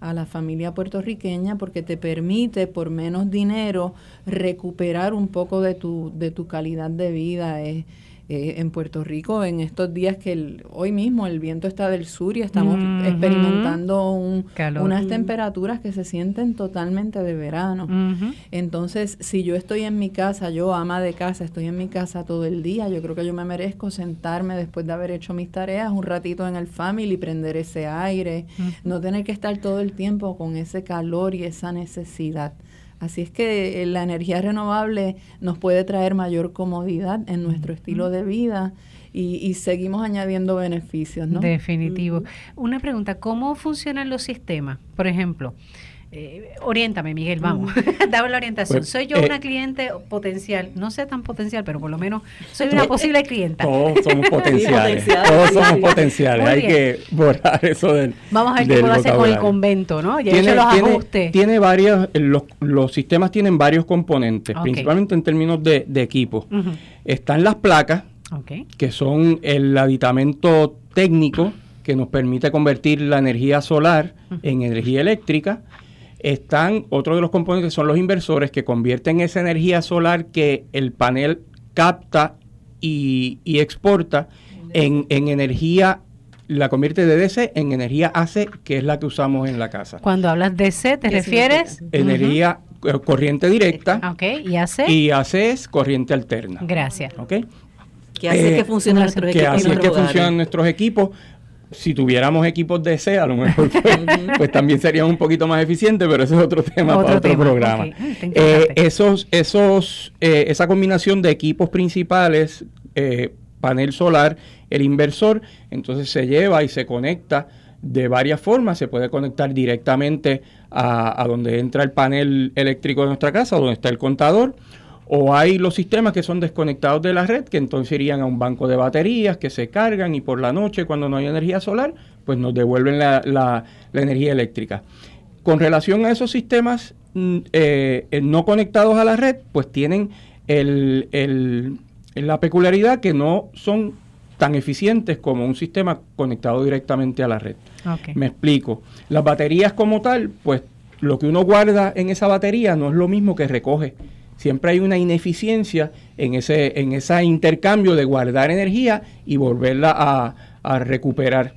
Speaker 3: a la familia puertorriqueña porque te permite por menos dinero recuperar un poco de tu, de tu calidad de vida. Eh, eh, en Puerto Rico, en estos días que el- hoy mismo el viento está del sur y estamos
Speaker 1: Ujú.
Speaker 3: experimentando un- unas temperaturas que se sienten totalmente de verano.
Speaker 1: Ujú.
Speaker 3: Entonces, si yo estoy en mi casa, yo ama de casa, estoy en mi casa todo el día, yo creo que yo me merezco sentarme después de haber hecho mis tareas un ratito en el family, prender ese aire, no tener que estar todo el tiempo con ese calor y esa necesidad. Así es que eh, la energía renovable nos puede traer mayor comodidad en nuestro estilo de vida y, y seguimos añadiendo beneficios, ¿no?
Speaker 1: Definitivo. Una pregunta, ¿cómo funcionan los sistemas? Por ejemplo, eh, oriéntame, Miguel, vamos, *laughs* dame la orientación.
Speaker 2: Pues,
Speaker 1: soy yo
Speaker 2: eh,
Speaker 1: una cliente potencial, no sé tan potencial, pero por lo menos soy una posible clienta.
Speaker 2: Todos somos *laughs* potenciales. todos somos potenciales. Hay que borrar eso del.
Speaker 1: Vamos a ver qué puedo hacer con el convento, ¿no? Ya he
Speaker 2: Tiene,
Speaker 1: hecho los
Speaker 2: tiene-
Speaker 1: ajustes.
Speaker 2: tiene varios, los, los sistemas tienen varios componentes, principalmente en términos de, de equipo.
Speaker 1: Ujú.
Speaker 2: Están las placas, que son el aditamento técnico que nos permite convertir la energía solar en energía eléctrica. Están otro de los componentes son los inversores que convierten esa energía solar que el panel capta y, y exporta en, en energía, la convierte de DC en energía AC, que es la que usamos en la casa.
Speaker 1: Cuando hablas de C, ¿te
Speaker 5: ¿Qué
Speaker 1: refieres?
Speaker 2: Energía eh, corriente directa
Speaker 1: Ok, ¿y hace?
Speaker 2: y AC es corriente alterna.
Speaker 1: Gracias.
Speaker 2: ¿ok?
Speaker 5: Que hace
Speaker 2: Eh,
Speaker 5: que funcionen nuestros
Speaker 2: que
Speaker 5: equipos
Speaker 2: funcionan nuestros equipos. Si tuviéramos equipos DC, a lo mejor pues, pues también serían un poquito más eficientes, pero ese es otro tema
Speaker 1: Otro
Speaker 2: para otro
Speaker 1: tema,
Speaker 2: programa. Eh, esos, esos, eh, esa combinación de equipos principales, eh, panel solar, el inversor, entonces se lleva y se conecta de varias formas. Se puede conectar directamente a, a donde entra el panel eléctrico de nuestra casa, donde está el contador, O hay los sistemas que son desconectados de la red, que entonces irían a un banco de baterías que se cargan y por la noche, cuando no hay energía solar, pues nos devuelven la, la, energía eléctrica. Con relación a esos sistemas mm, eh, eh, no conectados a la red, pues tienen el, el, la peculiaridad que no son tan eficientes como un sistema conectado directamente a la red. Me explico. Las baterías como tal, pues lo que uno guarda en esa batería no es lo mismo que recoge. Siempre hay una ineficiencia en ese, en ese intercambio de guardar energía y volverla a, a recuperar.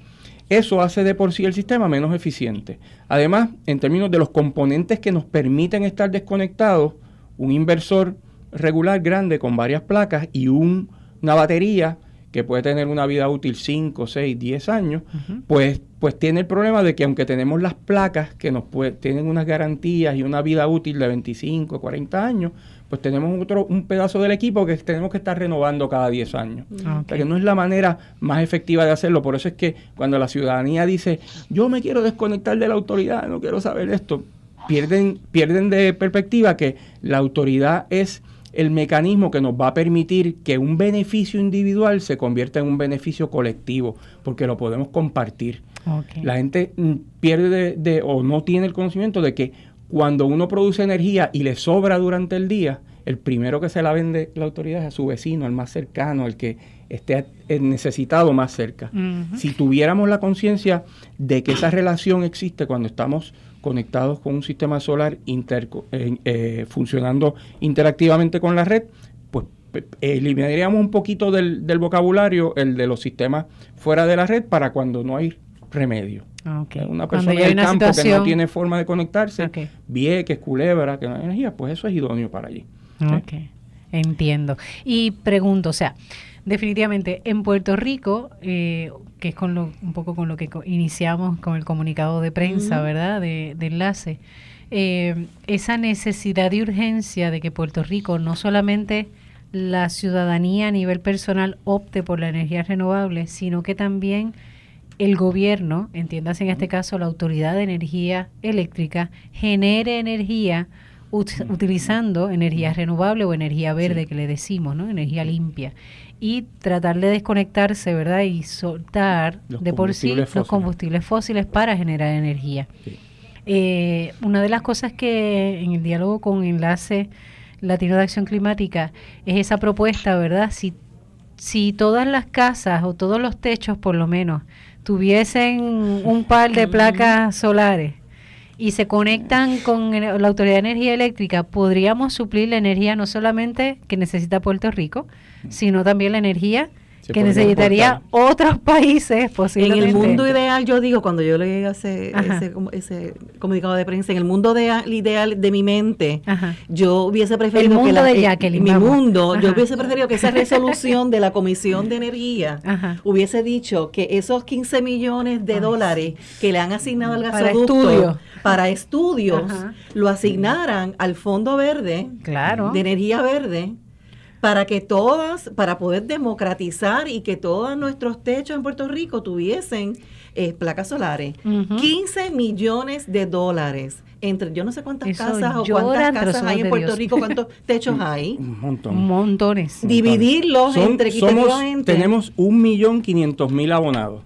Speaker 2: Eso hace de por sí el sistema menos eficiente. Además, en términos de los componentes que nos permiten estar desconectados, un inversor regular grande con varias placas y un, una batería que puede tener una vida útil 5, 6, 10 años, pues, pues tiene el problema de que aunque tenemos las placas que nos tienen unas garantías y una vida útil de 25, 40 años, pues tenemos otro, un pedazo del equipo que tenemos que estar renovando cada 10 años. O sea que no es la manera más efectiva de hacerlo. Por eso es que cuando la ciudadanía dice, yo me quiero desconectar de la autoridad, no quiero saber esto, pierden, pierden de perspectiva que la autoridad es el mecanismo que nos va a permitir que un beneficio individual se convierta en un beneficio colectivo, porque lo podemos compartir. La gente mm, pierde de, o no tiene el conocimiento de que cuando uno produce energía y le sobra durante el día, el primero que se la vende la autoridad es a su vecino, el más cercano, el que esté necesitado más cerca. Si tuviéramos la conciencia de que esa relación existe cuando estamos conectados con un sistema solar eh, eh, funcionando interactivamente con la red, pues eliminaríamos un poquito del, vocabulario el de los sistemas fuera de la red para cuando no hay remedio. Ah, una persona del campo que no tiene forma de conectarse, okay. que es Culebra, que no hay energía, pues eso es idóneo para allí.
Speaker 1: Ok, entiendo. Y pregunto, o sea, definitivamente en Puerto Rico, eh, que es con lo, un poco con lo que iniciamos con el comunicado de prensa, ¿verdad? De, enlace. Eh, esa necesidad y urgencia de que Puerto Rico no solamente la ciudadanía a nivel personal opte por la energía renovable, sino que también el gobierno, entiéndase en este caso la Autoridad de Energía Eléctrica, genere energía utilizando energía renovable o energía verde que le decimos, ¿no? Energía limpia y tratar de desconectarse, ¿verdad? Y soltar de por sí los combustibles fósiles para generar energía. Eh, una de las cosas que en el diálogo con Enlace Latino de Acción Climática es esa propuesta, ¿verdad? Si, si todas las casas o todos los techos, por lo menos, tuviesen un par de placas solares y se conectan con la Autoridad de Energía Eléctrica, podríamos suplir la energía no solamente que necesita Puerto Rico, sino también la energía que necesitaría otros países posiblemente.
Speaker 5: En el mundo ideal, yo digo, cuando yo leí ese, ese, comunicado de prensa, en el mundo de, ideal de mi mente, yo hubiese preferido
Speaker 1: el mundo de eh,
Speaker 5: mi mundo, yo hubiese preferido que esa resolución de la Comisión de Energía hubiese dicho que esos 15 millones de dólares que le han asignado al gasoducto para estudios lo asignaran al Fondo Verde de Energía Verde para que todas, para poder democratizar y que todos nuestros techos en Puerto Rico tuviesen eh, placas solares. 15 millones de dólares entre yo no sé cuántas casas o cuántas casas hay en Puerto Rico, cuántos *laughs* techos hay.
Speaker 2: Un montón.
Speaker 1: Montones.
Speaker 5: Dividirlos entre
Speaker 2: somos, Tenemos un millón quinientos mil abonados.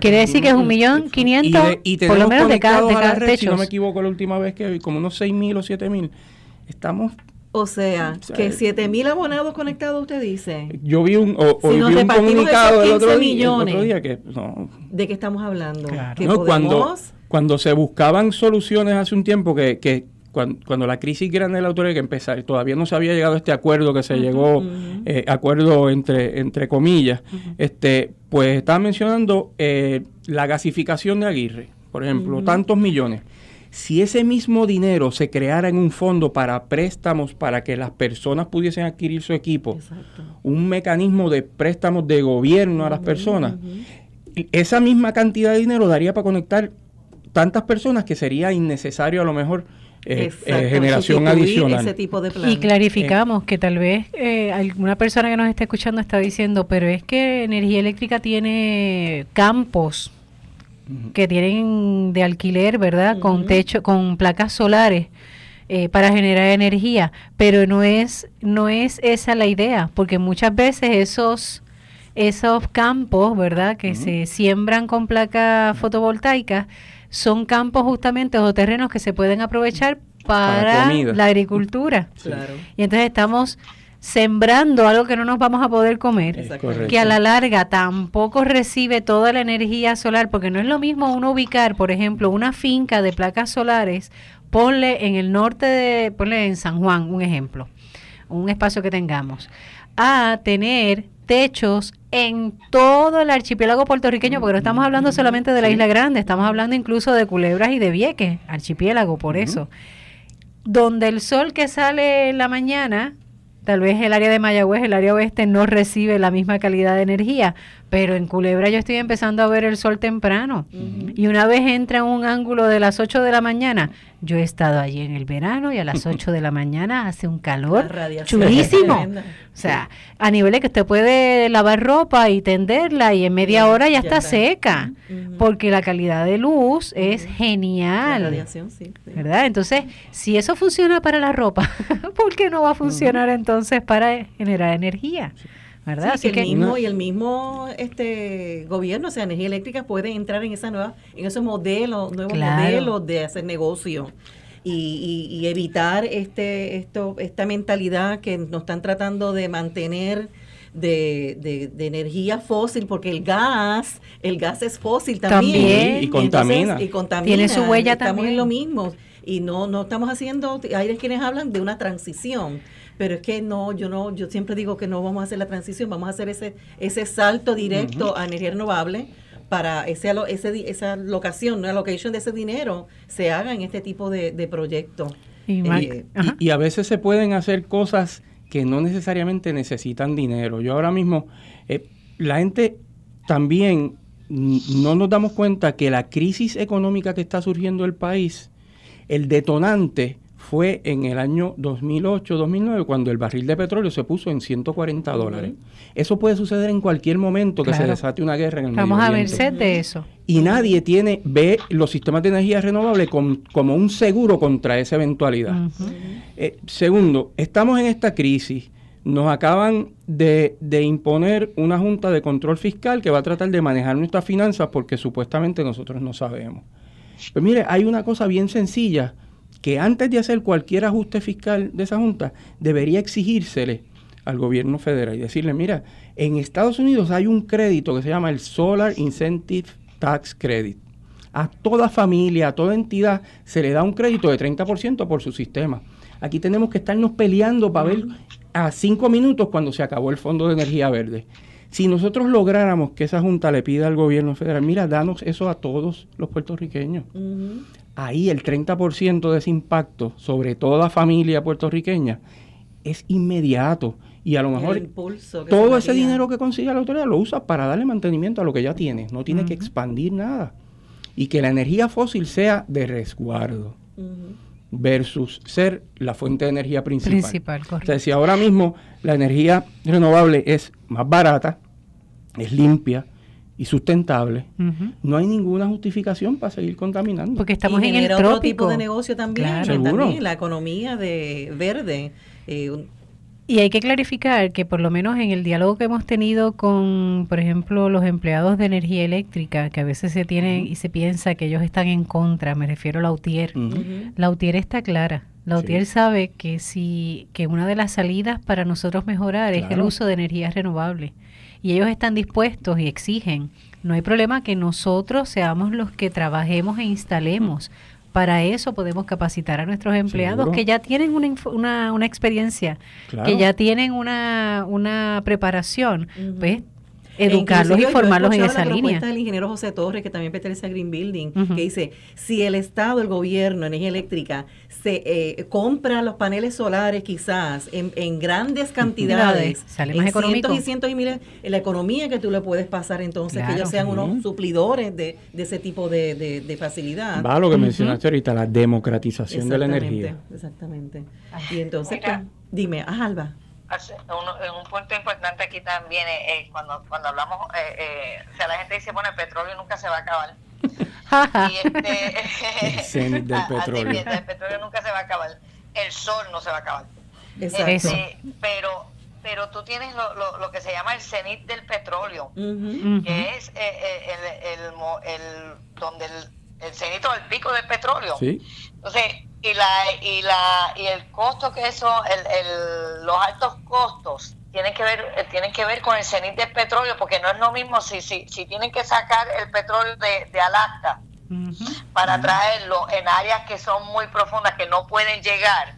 Speaker 1: Quiere decir que es un millón quinientos, por lo menos de cada, de cada red,
Speaker 2: Si no me equivoco, la última vez que vi, como unos seis mil o siete mil. Estamos
Speaker 5: o sea, que 7 mil abonados conectados, usted dice.
Speaker 2: Yo vi un, o, vi un comunicado del otro, día, que no.
Speaker 5: ¿De qué estamos hablando?
Speaker 2: cuando, cuando se buscaban soluciones hace un tiempo que, que cuando, la crisis grande de la autoridad que empezar, todavía no se había llegado a este acuerdo que se llegó, eh, acuerdo entre, entre comillas, este, pues estaba mencionando eh, la gasificación de Aguirre, por ejemplo, tantos millones. Si ese mismo dinero se creara en un fondo para préstamos para que las personas pudiesen adquirir su equipo, un mecanismo de préstamos de gobierno a las personas, esa misma cantidad de dinero daría para conectar tantas personas que sería innecesario a lo mejor eh, eh, generación adicional. Ese
Speaker 5: tipo de
Speaker 1: y clarificamos que tal vez eh, alguna persona que nos está escuchando está diciendo, pero es que energía eléctrica tiene campos que tienen de alquiler, ¿verdad? Con techo, con placas solares. eh, para generar energía, pero no es, no es esa la idea, porque muchas veces esos, esos campos, ¿verdad?, que se siembran con placas fotovoltaicas, son campos justamente o terrenos que se pueden aprovechar para, la agricultura. Y entonces estamos sembrando algo que no nos vamos a poder comer, que a la larga tampoco recibe toda la energía solar, porque no es lo mismo uno ubicar, por ejemplo, una finca de placas solares, ponle en el norte de, ponle en San Juan, un ejemplo, un espacio que tengamos, a tener techos en todo el archipiélago puertorriqueño, porque no estamos hablando solamente de la Isla Grande, estamos hablando incluso de Culebras y de Vieques, archipiélago, por eso. Donde el sol que sale en la mañana Tal vez el área de Mayagüez, el área oeste, no recibe la misma calidad de energía, pero en Culebra yo estoy empezando a ver el sol temprano. Y una vez entra en un ángulo de las 8 de la mañana, yo he estado allí en el verano y a las *laughs* 8 de la mañana hace un calor chulísimo. O sea, a nivel de que usted puede lavar ropa y tenderla y en media hora ya, está, seca, porque la calidad de luz es genial. La radiación, sí, ¿Verdad? Entonces, si eso funciona para la ropa, *laughs* ¿por qué no va a funcionar entonces para generar energía? ¿Verdad?
Speaker 5: Así que el mismo y el mismo este gobierno, o sea, energía eléctrica puede entrar en esa nueva, en esos modelos, nuevos modelos de hacer negocio. Y, y, evitar este esto esta mentalidad que nos están tratando de mantener de, de, energía fósil porque el gas el gas es fósil también,
Speaker 2: Y, contamina.
Speaker 5: y contamina.
Speaker 1: Tiene su huella
Speaker 5: estamos
Speaker 1: también
Speaker 5: en lo mismo. Y no no estamos haciendo hay quienes hablan de una transición pero es que no, yo no, yo siempre digo que no vamos a hacer la transición, vamos a hacer ese, ese salto directo a energía renovable para ese, ese, esa locación, la location de ese dinero se haga en este tipo de, de proyectos.
Speaker 2: Eh, y, a veces se pueden hacer cosas que no necesariamente necesitan dinero. Yo ahora mismo, eh, la gente también no nos damos cuenta que la crisis económica que está surgiendo el país, el detonante fue en el año 2008-2009 cuando el barril de petróleo se puso en 140 dólares. Eso puede suceder en cualquier momento que se desate una guerra en el
Speaker 1: Vamos a merced de eso.
Speaker 2: Y nadie tiene ve los sistemas de energía renovable como un seguro contra esa eventualidad. Eh, segundo, estamos en esta crisis. Nos acaban de, de imponer una junta de control fiscal que va a tratar de manejar nuestras finanzas porque supuestamente nosotros no sabemos. Pues mire, hay una cosa bien sencilla que antes de hacer cualquier ajuste fiscal de esa Junta, debería exigírsele al gobierno federal y decirle, mira, en Estados Unidos hay un crédito que se llama el Solar Incentive Tax Credit. A toda familia, a toda entidad se le da un crédito de 30% por su sistema. Aquí tenemos que estarnos peleando para ver a cinco minutos cuando se acabó el Fondo de Energía Verde. Si nosotros lográramos que esa Junta le pida al gobierno federal, mira, danos eso a todos los puertorriqueños ahí el 30% de ese impacto sobre toda familia puertorriqueña es inmediato. Y a lo mejor todo ese dinero que consigue la autoridad lo usa para darle mantenimiento a lo que ya tiene. No tiene que expandir nada. Y que la energía fósil sea de resguardo. versus ser la fuente de energía principal.
Speaker 1: Principal,
Speaker 2: O sea, si ahora mismo la energía renovable es más barata, es limpia, y sustentable, no hay ninguna justificación para seguir contaminando.
Speaker 5: Porque estamos en el otro tipo de negocio también, también la economía de verde.
Speaker 1: Eh, y hay que clarificar que por lo menos en el diálogo que hemos tenido con, por ejemplo, los empleados de energía eléctrica, que a veces se tiene y se piensa que ellos están en contra, me refiero a la UTIER. La UTIER está clara. La UTIER sabe que si que una de las salidas para nosotros mejorar es el uso de energías renovables y ellos están dispuestos y exigen, no hay problema que nosotros seamos los que trabajemos e instalemos. Para eso podemos capacitar a nuestros empleados que ya tienen una, una, una experiencia, que ya tienen una, una preparación. Pues educarlos y formarlos en esa la línea.
Speaker 5: del ingeniero José Torres, que también pertenece a Green Building, que dice, si el Estado, el gobierno, energía eléctrica, se eh, compra los paneles solares quizás en, grandes cantidades,
Speaker 1: sale más económico.
Speaker 5: cientos y cientos y miles, la economía que tú le puedes pasar entonces, que ellos sean unos suplidores de, ese tipo de, de, facilidad.
Speaker 2: Va lo que mencionaste ahorita, la democratización de la energía.
Speaker 5: Exactamente. Y entonces, pues, dime, ah, Alba
Speaker 4: un, un punto importante aquí también es, cuando, cuando hablamos, eh, eh, o sea, la gente dice, bueno, el petróleo nunca se va a acabar. *laughs* y este, *laughs*
Speaker 2: del *laughs* petróleo.
Speaker 4: el petróleo nunca se va a acabar. el sol no se va a acabar.
Speaker 5: Exacto.
Speaker 4: Este, pero pero tú tienes lo, lo, lo que se llama el cenit del petróleo, que es eh, eh, el, el, mo- el- donde el, el cenit o el pico del petróleo.
Speaker 2: Sí.
Speaker 4: Entonces, y la y la y el costo que eso, el, el- los altos costos tienen que ver eh, tienen que ver con el cenit del petróleo, porque no es lo mismo si si, si tienen que sacar el petróleo de, de Alaska para traerlo en áreas que son muy profundas que no pueden llegar.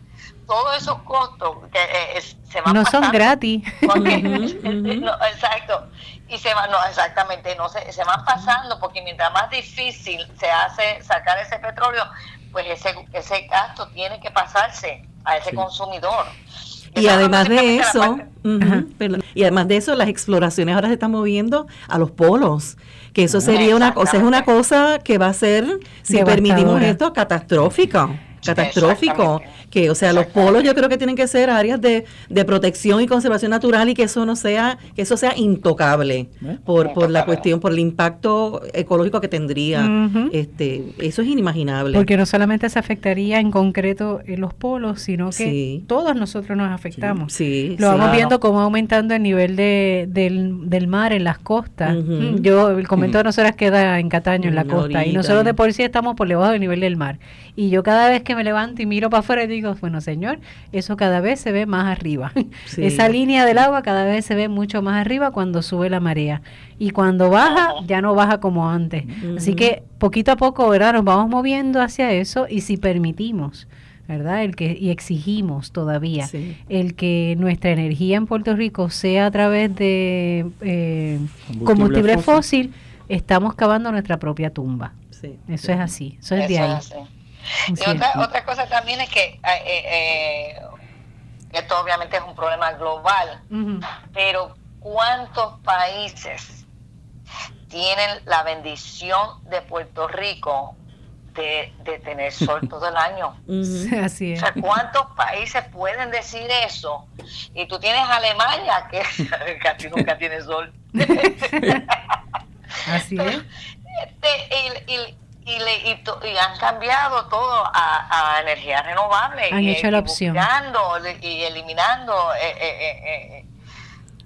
Speaker 4: Todos esos costos que eh, se van
Speaker 1: No son
Speaker 4: pasando.
Speaker 1: gratis.
Speaker 4: Porque- *laughs* no, exacto. Y se van, no, exactamente, no se, se van pasando porque mientras más difícil se hace sacar ese petróleo, pues ese, ese gasto tiene que pasarse a ese
Speaker 2: Sí.
Speaker 4: consumidor.
Speaker 5: Y además de eso, y además de eso, las exploraciones ahora se están moviendo a los polos, que eso sería una cosa, es una cosa que va a ser, si permitimos esto, catastrófica. Catastrófico, que o sea, los polos yo creo que tienen que ser áreas de, de protección y conservación natural y que eso no sea, que eso sea intocable
Speaker 2: ¿Eh?
Speaker 5: por, por la cuestión, por el impacto ecológico que tendría. Este, eso es inimaginable.
Speaker 1: Porque no solamente se afectaría en concreto en los polos, sino que
Speaker 5: Sí.
Speaker 1: todos nosotros nos afectamos.
Speaker 5: sí,
Speaker 1: Lo
Speaker 5: sí.
Speaker 1: vamos viendo cómo va aumentando el nivel de, del, del mar en las costas. Mm, Yo, el convento de nosotras queda en Cataño, en la costa, y nosotros de por sí estamos por debajo del nivel del mar. Y yo cada vez que me levanto y miro para afuera digo, bueno, señor, eso cada vez se ve más arriba. *laughs*
Speaker 5: Sí.
Speaker 1: Esa línea del agua cada vez se ve mucho más arriba cuando sube la marea. Y cuando baja, ya no baja como antes. Así que poquito a poco, ¿verdad? Nos vamos moviendo hacia eso y si permitimos, ¿verdad? El que, y exigimos todavía
Speaker 5: Sí.
Speaker 1: el que nuestra energía en Puerto Rico sea a través de eh,
Speaker 2: Combustible
Speaker 1: combustible
Speaker 2: fósil.
Speaker 1: fósil, estamos cavando nuestra propia tumba.
Speaker 5: Sí.
Speaker 1: Eso es así, eso es de ahí.
Speaker 4: es Y otra, otra cosa también es que eh, eh, eh, esto obviamente es un problema global, pero ¿cuántos países tienen la bendición de Puerto Rico de, de tener sol *laughs* todo el año? *laughs*
Speaker 1: Así
Speaker 4: O
Speaker 1: es.
Speaker 4: sea, ¿cuántos países pueden decir eso? Y tú tienes Alemania, que *laughs* casi nunca tiene sol.
Speaker 1: Así es.
Speaker 4: Este, y, y- y le- y to- y han cambiado todo a, a energías renovables.
Speaker 1: Han
Speaker 4: y,
Speaker 1: hecho la
Speaker 4: y
Speaker 1: opción.
Speaker 4: buscando y eliminando eh, eh, eh, eh,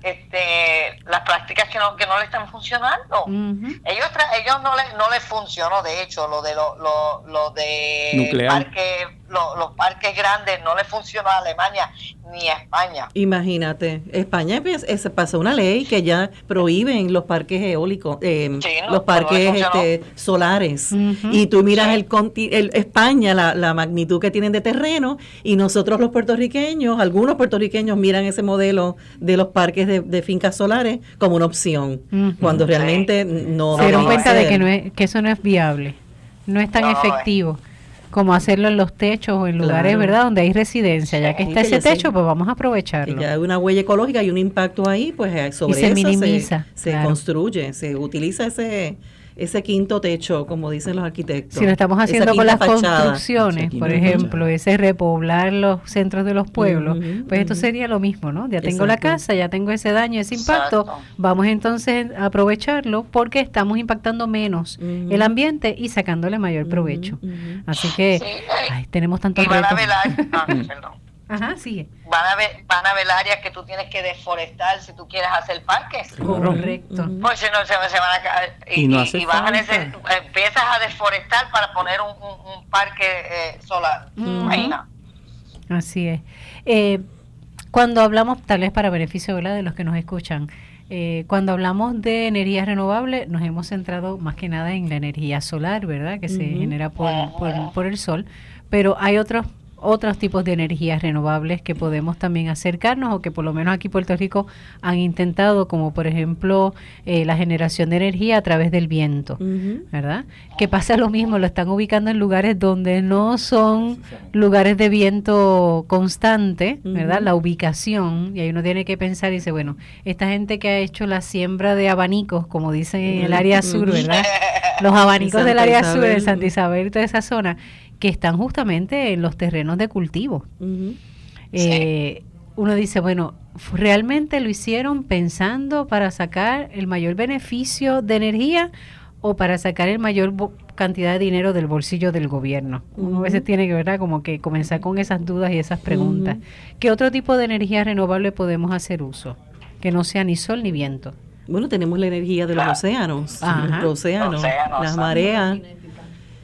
Speaker 4: este, las prácticas que no, que no le están funcionando.
Speaker 1: Ujú.
Speaker 4: Ellos tra- ellos no les no les funcionó, de hecho, lo de lo, lo, lo de
Speaker 2: Nuclear.
Speaker 4: parque, lo- los parques grandes no le funcionó a Alemania ni a España.
Speaker 5: Imagínate, España pues, eh, se pasó una ley que ya prohíben los parques eólicos, eh,
Speaker 4: Sí, no,
Speaker 5: los parques este, solares. Y tú miras
Speaker 4: Sí.
Speaker 5: el, conti- el España, la, la magnitud que tienen de terreno, y nosotros los puertorriqueños, algunos puertorriqueños miran ese modelo de los parques de, de fincas solares como una opción, cuando
Speaker 4: Sí.
Speaker 5: realmente no
Speaker 1: Se dieron cuenta de que, no es, que eso no es viable, no es tan
Speaker 4: No, no es.
Speaker 1: Como hacerlo en los techos o en lugares,
Speaker 5: Claro.
Speaker 1: ¿verdad?, donde hay residencia. Ya que
Speaker 5: Sí,
Speaker 1: está
Speaker 5: que
Speaker 1: ese
Speaker 5: sé.
Speaker 1: techo, pues vamos a
Speaker 5: Que
Speaker 1: aprovecharlo.
Speaker 5: ya hay una huella ecológica y un impacto ahí, pues eh, sobre
Speaker 1: se
Speaker 5: eso
Speaker 1: minimiza,
Speaker 5: se, se
Speaker 1: claro.
Speaker 5: construye, se utiliza ese ese quinto techo, como dicen los arquitectos.
Speaker 1: Si lo estamos haciendo con las
Speaker 5: fachada.
Speaker 1: construcciones, por ejemplo,
Speaker 2: fachada.
Speaker 1: ese repoblar los centros de los pueblos, pues esto sería lo mismo, ¿no? Ya tengo la casa, ya tengo ese daño, ese impacto,
Speaker 4: Exacto.
Speaker 1: vamos entonces a aprovecharlo porque estamos impactando menos el ambiente y sacándole mayor provecho. Así que
Speaker 4: Sí,
Speaker 1: ay, tenemos tantos retos. *laughs* Ajá, sigue.
Speaker 4: van a ver, van a ver áreas que tú tienes que deforestar si tú quieres hacer parques.
Speaker 1: Correcto.
Speaker 4: Pues si no se, se van a caer. Y,
Speaker 2: Y no
Speaker 4: y-
Speaker 2: hace
Speaker 4: y vas a empiezas a deforestar para poner un, un- un parque eh, solar.
Speaker 1: Ujú.
Speaker 4: Imagina.
Speaker 1: Así es. Eh, cuando hablamos, tal vez para beneficio ¿verdad? de los que nos escuchan, eh, cuando hablamos de energías renovables, nos hemos centrado más que nada en la energía solar, ¿verdad? Que se genera por, por, por el sol, pero hay otros otros tipos de energías renovables que podemos también acercarnos o que por lo menos aquí en Puerto Rico han intentado, como por ejemplo eh, la generación de energía a través del viento.
Speaker 5: Ujú.
Speaker 1: ¿verdad? Que pasa lo mismo, lo están ubicando en lugares donde no son lugares de viento constante, ¿verdad? La ubicación, y ahí uno tiene que pensar y dice, bueno, esta gente que ha hecho la siembra de abanicos, como dicen en el área sur. ¿verdad? *laughs* Los abanicos del área sur, de. Santa Isabel y toda esa zona, que están justamente en los terrenos de cultivo. Eh, uno dice, bueno, ¿realmente lo hicieron pensando para sacar el mayor beneficio de energía o para sacar el mayor cantidad de dinero del bolsillo del gobierno. Uno a veces tiene que, ¿verdad? Como que comenzar con esas dudas y esas preguntas. ¿Qué otro tipo de energía renovable podemos hacer uso? Que no sea ni sol ni viento.
Speaker 5: Bueno, tenemos la energía de los océanos, los océanos, las mareas.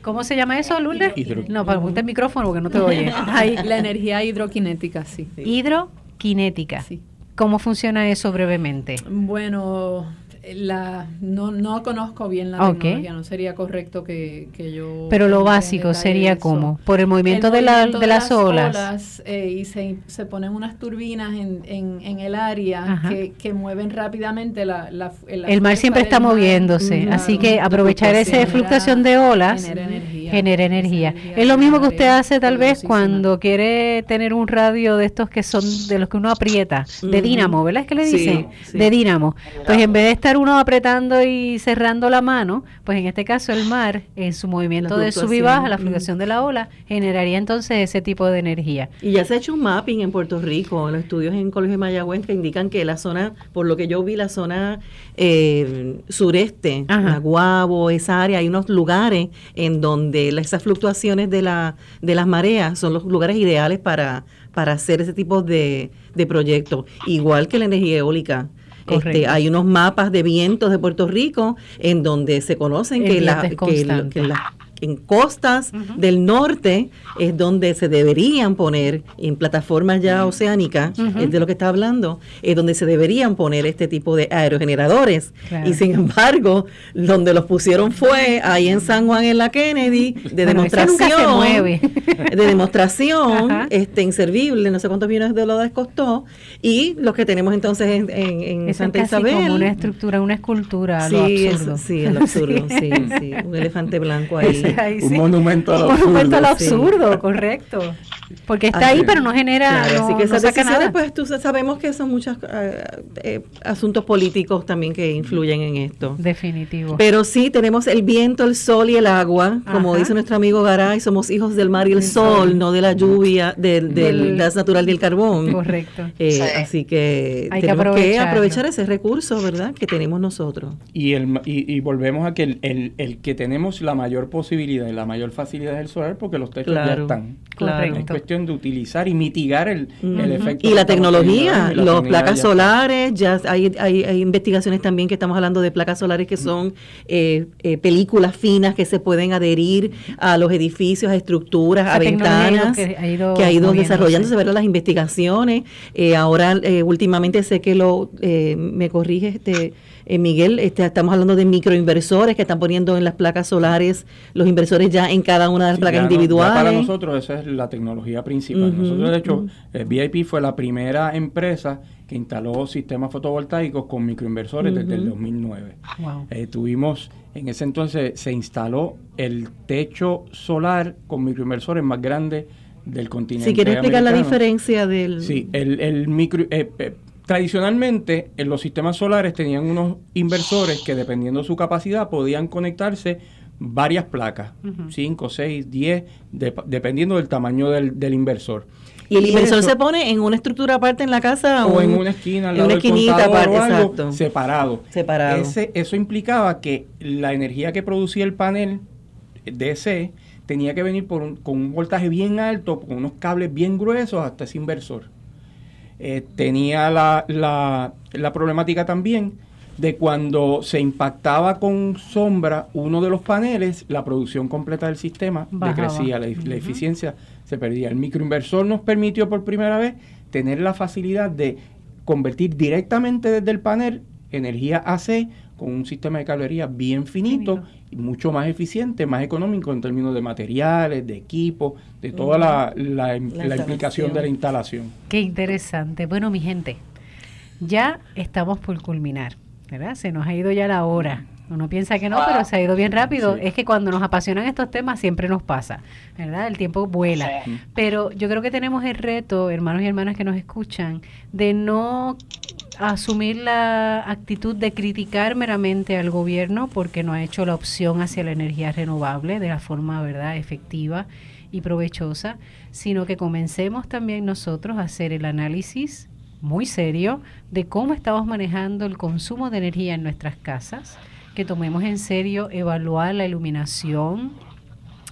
Speaker 1: ¿Cómo se llama eso, Lourdes? No, para el micrófono porque no te oye. *laughs*
Speaker 3: la energía hidroquinética, sí.
Speaker 1: Hidroquinética. Sí. ¿Cómo funciona eso brevemente?
Speaker 3: Bueno, la no, no conozco bien la tecnología, no sería correcto que, yo...
Speaker 1: Pero lo básico sería como, por el movimiento, de, la, de, las, olas.
Speaker 3: Eh, y se, se, ponen unas turbinas en, en, el área que, que, mueven rápidamente la... la,
Speaker 1: el mar siempre está moviéndose, así que aprovechar esa fluctuación de olas genera energía. Es lo mismo que usted hace tal vez cuando quiere tener un radio de estos que son de los que uno aprieta, de dínamo, ¿verdad? Es que le dicen, de dínamo. Pues en vez de estar uno apretando y cerrando la mano, pues en este caso el mar, en su movimiento de sub y baja, la fluctuación. de la ola, generaría entonces ese tipo de energía.
Speaker 5: Y ya se ha hecho un mapping en Puerto Rico, los estudios en Colegio de Mayagüez que indican que la zona, por lo que yo vi, la zona eh, sureste, la Guabo, esa área, hay unos lugares en donde esas fluctuaciones de, la, de las mareas son los lugares ideales para, para hacer ese tipo de, de proyectos, igual que la energía eólica. Este, hay unos mapas de vientos de Puerto Rico en donde se conocen que, la, que, la, en costas del norte es donde se deberían poner, en plataformas ya oceánicas, es de lo que está hablando, es donde se deberían poner este tipo de aerogeneradores. Y sin embargo, donde los pusieron fue ahí en San Juan en la Kennedy, de demostración, *laughs* de demostración, este inservible, no sé cuántos millones de dólares costó, y los que tenemos entonces en, en, Santa Isabel.
Speaker 1: Como una estructura, una escultura,
Speaker 5: sí, lo absurdo. sí, el absurdo, sí, sí, un elefante blanco ahí *laughs*
Speaker 2: un monumento al absurdo.
Speaker 1: Un monumento al absurdo, correcto. Porque está ahí, pero no genera. así que esas decisiones,
Speaker 5: pues tú sabemos que son muchos eh, eh, asuntos políticos también que influyen en esto.
Speaker 1: Definitivo.
Speaker 5: Pero sí, tenemos el viento, el sol y el agua. Como dice nuestro amigo Garay, somos hijos del mar y el, sol, no de la lluvia, del, del, gas natural y el carbón.
Speaker 1: Correcto.
Speaker 5: Eh, así que tenemos que, aprovechar ese recurso, ¿verdad?, que tenemos nosotros.
Speaker 2: Y, el, y, volvemos a que el, el, el que tenemos la mayor posibilidad y la mayor facilidad es el solar porque los techos ya están. Claro. Es cuestión de utilizar y mitigar el, efecto.
Speaker 5: Y la tecnología, las placas solares, ya hay, hay, investigaciones también que estamos hablando de placas solares que son eh, eh, películas finas que se pueden adherir a los edificios, a estructuras, a ventanas, que ha ido, que ha ido desarrollándose, ver las investigaciones. Eh, ahora, últimamente sé que lo, me corrige este eh, Miguel, este, estamos hablando de microinversores que están poniendo en las placas solares, los inversores ya en cada una de las placas individuales.
Speaker 2: para nosotros esa es la tecnología principal. nosotros, de hecho, el VIP fue la primera empresa que instaló sistemas fotovoltaicos con microinversores desde el 2009. Eh, tuvimos, en ese entonces se instaló el techo solar con microinversores más grande del continente.
Speaker 5: Si quieres explicar la diferencia del...
Speaker 2: Sí, el, el micro... Eh, Tradicionalmente, en los sistemas solares tenían unos inversores que dependiendo de su capacidad podían conectarse varias placas, 5, 6, 10, dependiendo del tamaño del, inversor.
Speaker 5: ¿Y el inversor se pone en una estructura aparte en la casa?
Speaker 2: O, en una esquina, en una esquinita aparte, separado.
Speaker 5: Separado.
Speaker 2: eso implicaba que la energía que producía el panel DC tenía que venir con un voltaje bien alto, con unos cables bien gruesos hasta ese inversor. Eh, tenía la, la, problemática también de cuando se impactaba con sombra uno de los paneles, la producción completa del sistema decrecía, la, eficiencia se perdía. El microinversor nos permitió por primera vez tener la facilidad de convertir directamente desde el panel energía AC con un sistema de cablería bien finito y mucho más eficiente, más económico en términos de materiales, de equipo, de toda la, la, implicación de la instalación.
Speaker 1: Qué interesante. Bueno, mi gente, ya estamos por culminar, ¿verdad? Se nos ha ido ya la hora. Uno piensa que no, pero se ha ido bien rápido. Es que cuando nos apasionan estos temas siempre nos pasa, ¿verdad? El tiempo vuela. Pero yo creo que tenemos el reto, hermanos y hermanas que nos escuchan, de no asumir la actitud de criticar meramente al gobierno porque no ha hecho la opción hacia la energía renovable de la forma, ¿verdad?, efectiva y provechosa, sino que comencemos también nosotros a hacer el análisis muy serio de cómo estamos manejando el consumo de energía en nuestras casas que tomemos en serio evaluar la iluminación,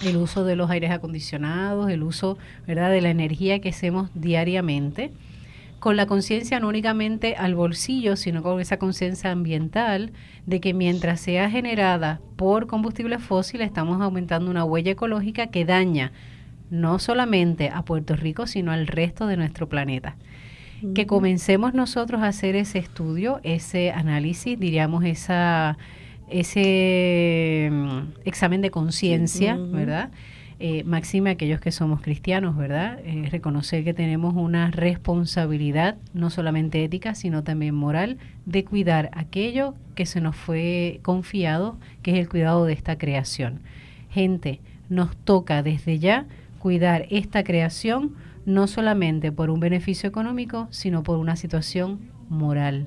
Speaker 1: el uso de los aires acondicionados, el uso ¿verdad? de la energía que hacemos diariamente, con la conciencia no únicamente al bolsillo, sino con esa conciencia ambiental de que mientras sea generada por combustibles fósiles, estamos aumentando una huella ecológica que daña no solamente a Puerto Rico, sino al resto de nuestro planeta. Que comencemos nosotros a hacer ese estudio, ese análisis, diríamos esa ese mm, examen de conciencia, ¿verdad? Eh, máxime aquellos que somos cristianos, ¿verdad? Eh, reconocer que tenemos una responsabilidad, no solamente ética, sino también moral, de cuidar aquello que se nos fue confiado, que es el cuidado de esta creación. Gente, nos toca desde ya cuidar esta creación, no solamente por un beneficio económico, sino por una situación moral.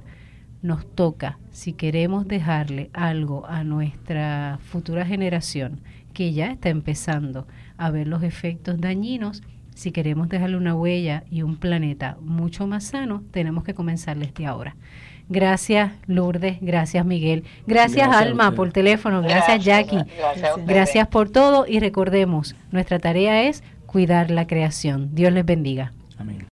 Speaker 1: Nos toca, si queremos dejarle algo a nuestra futura generación, que ya está empezando a ver los efectos dañinos, si queremos dejarle una huella y un planeta mucho más sano, tenemos que comenzar desde ahora. Gracias Lourdes, gracias Miguel, gracias, Alma por teléfono, gracias, Jackie, gracias por todo. Y recordemos, nuestra tarea es cuidar la creación. Dios les bendiga. Amén.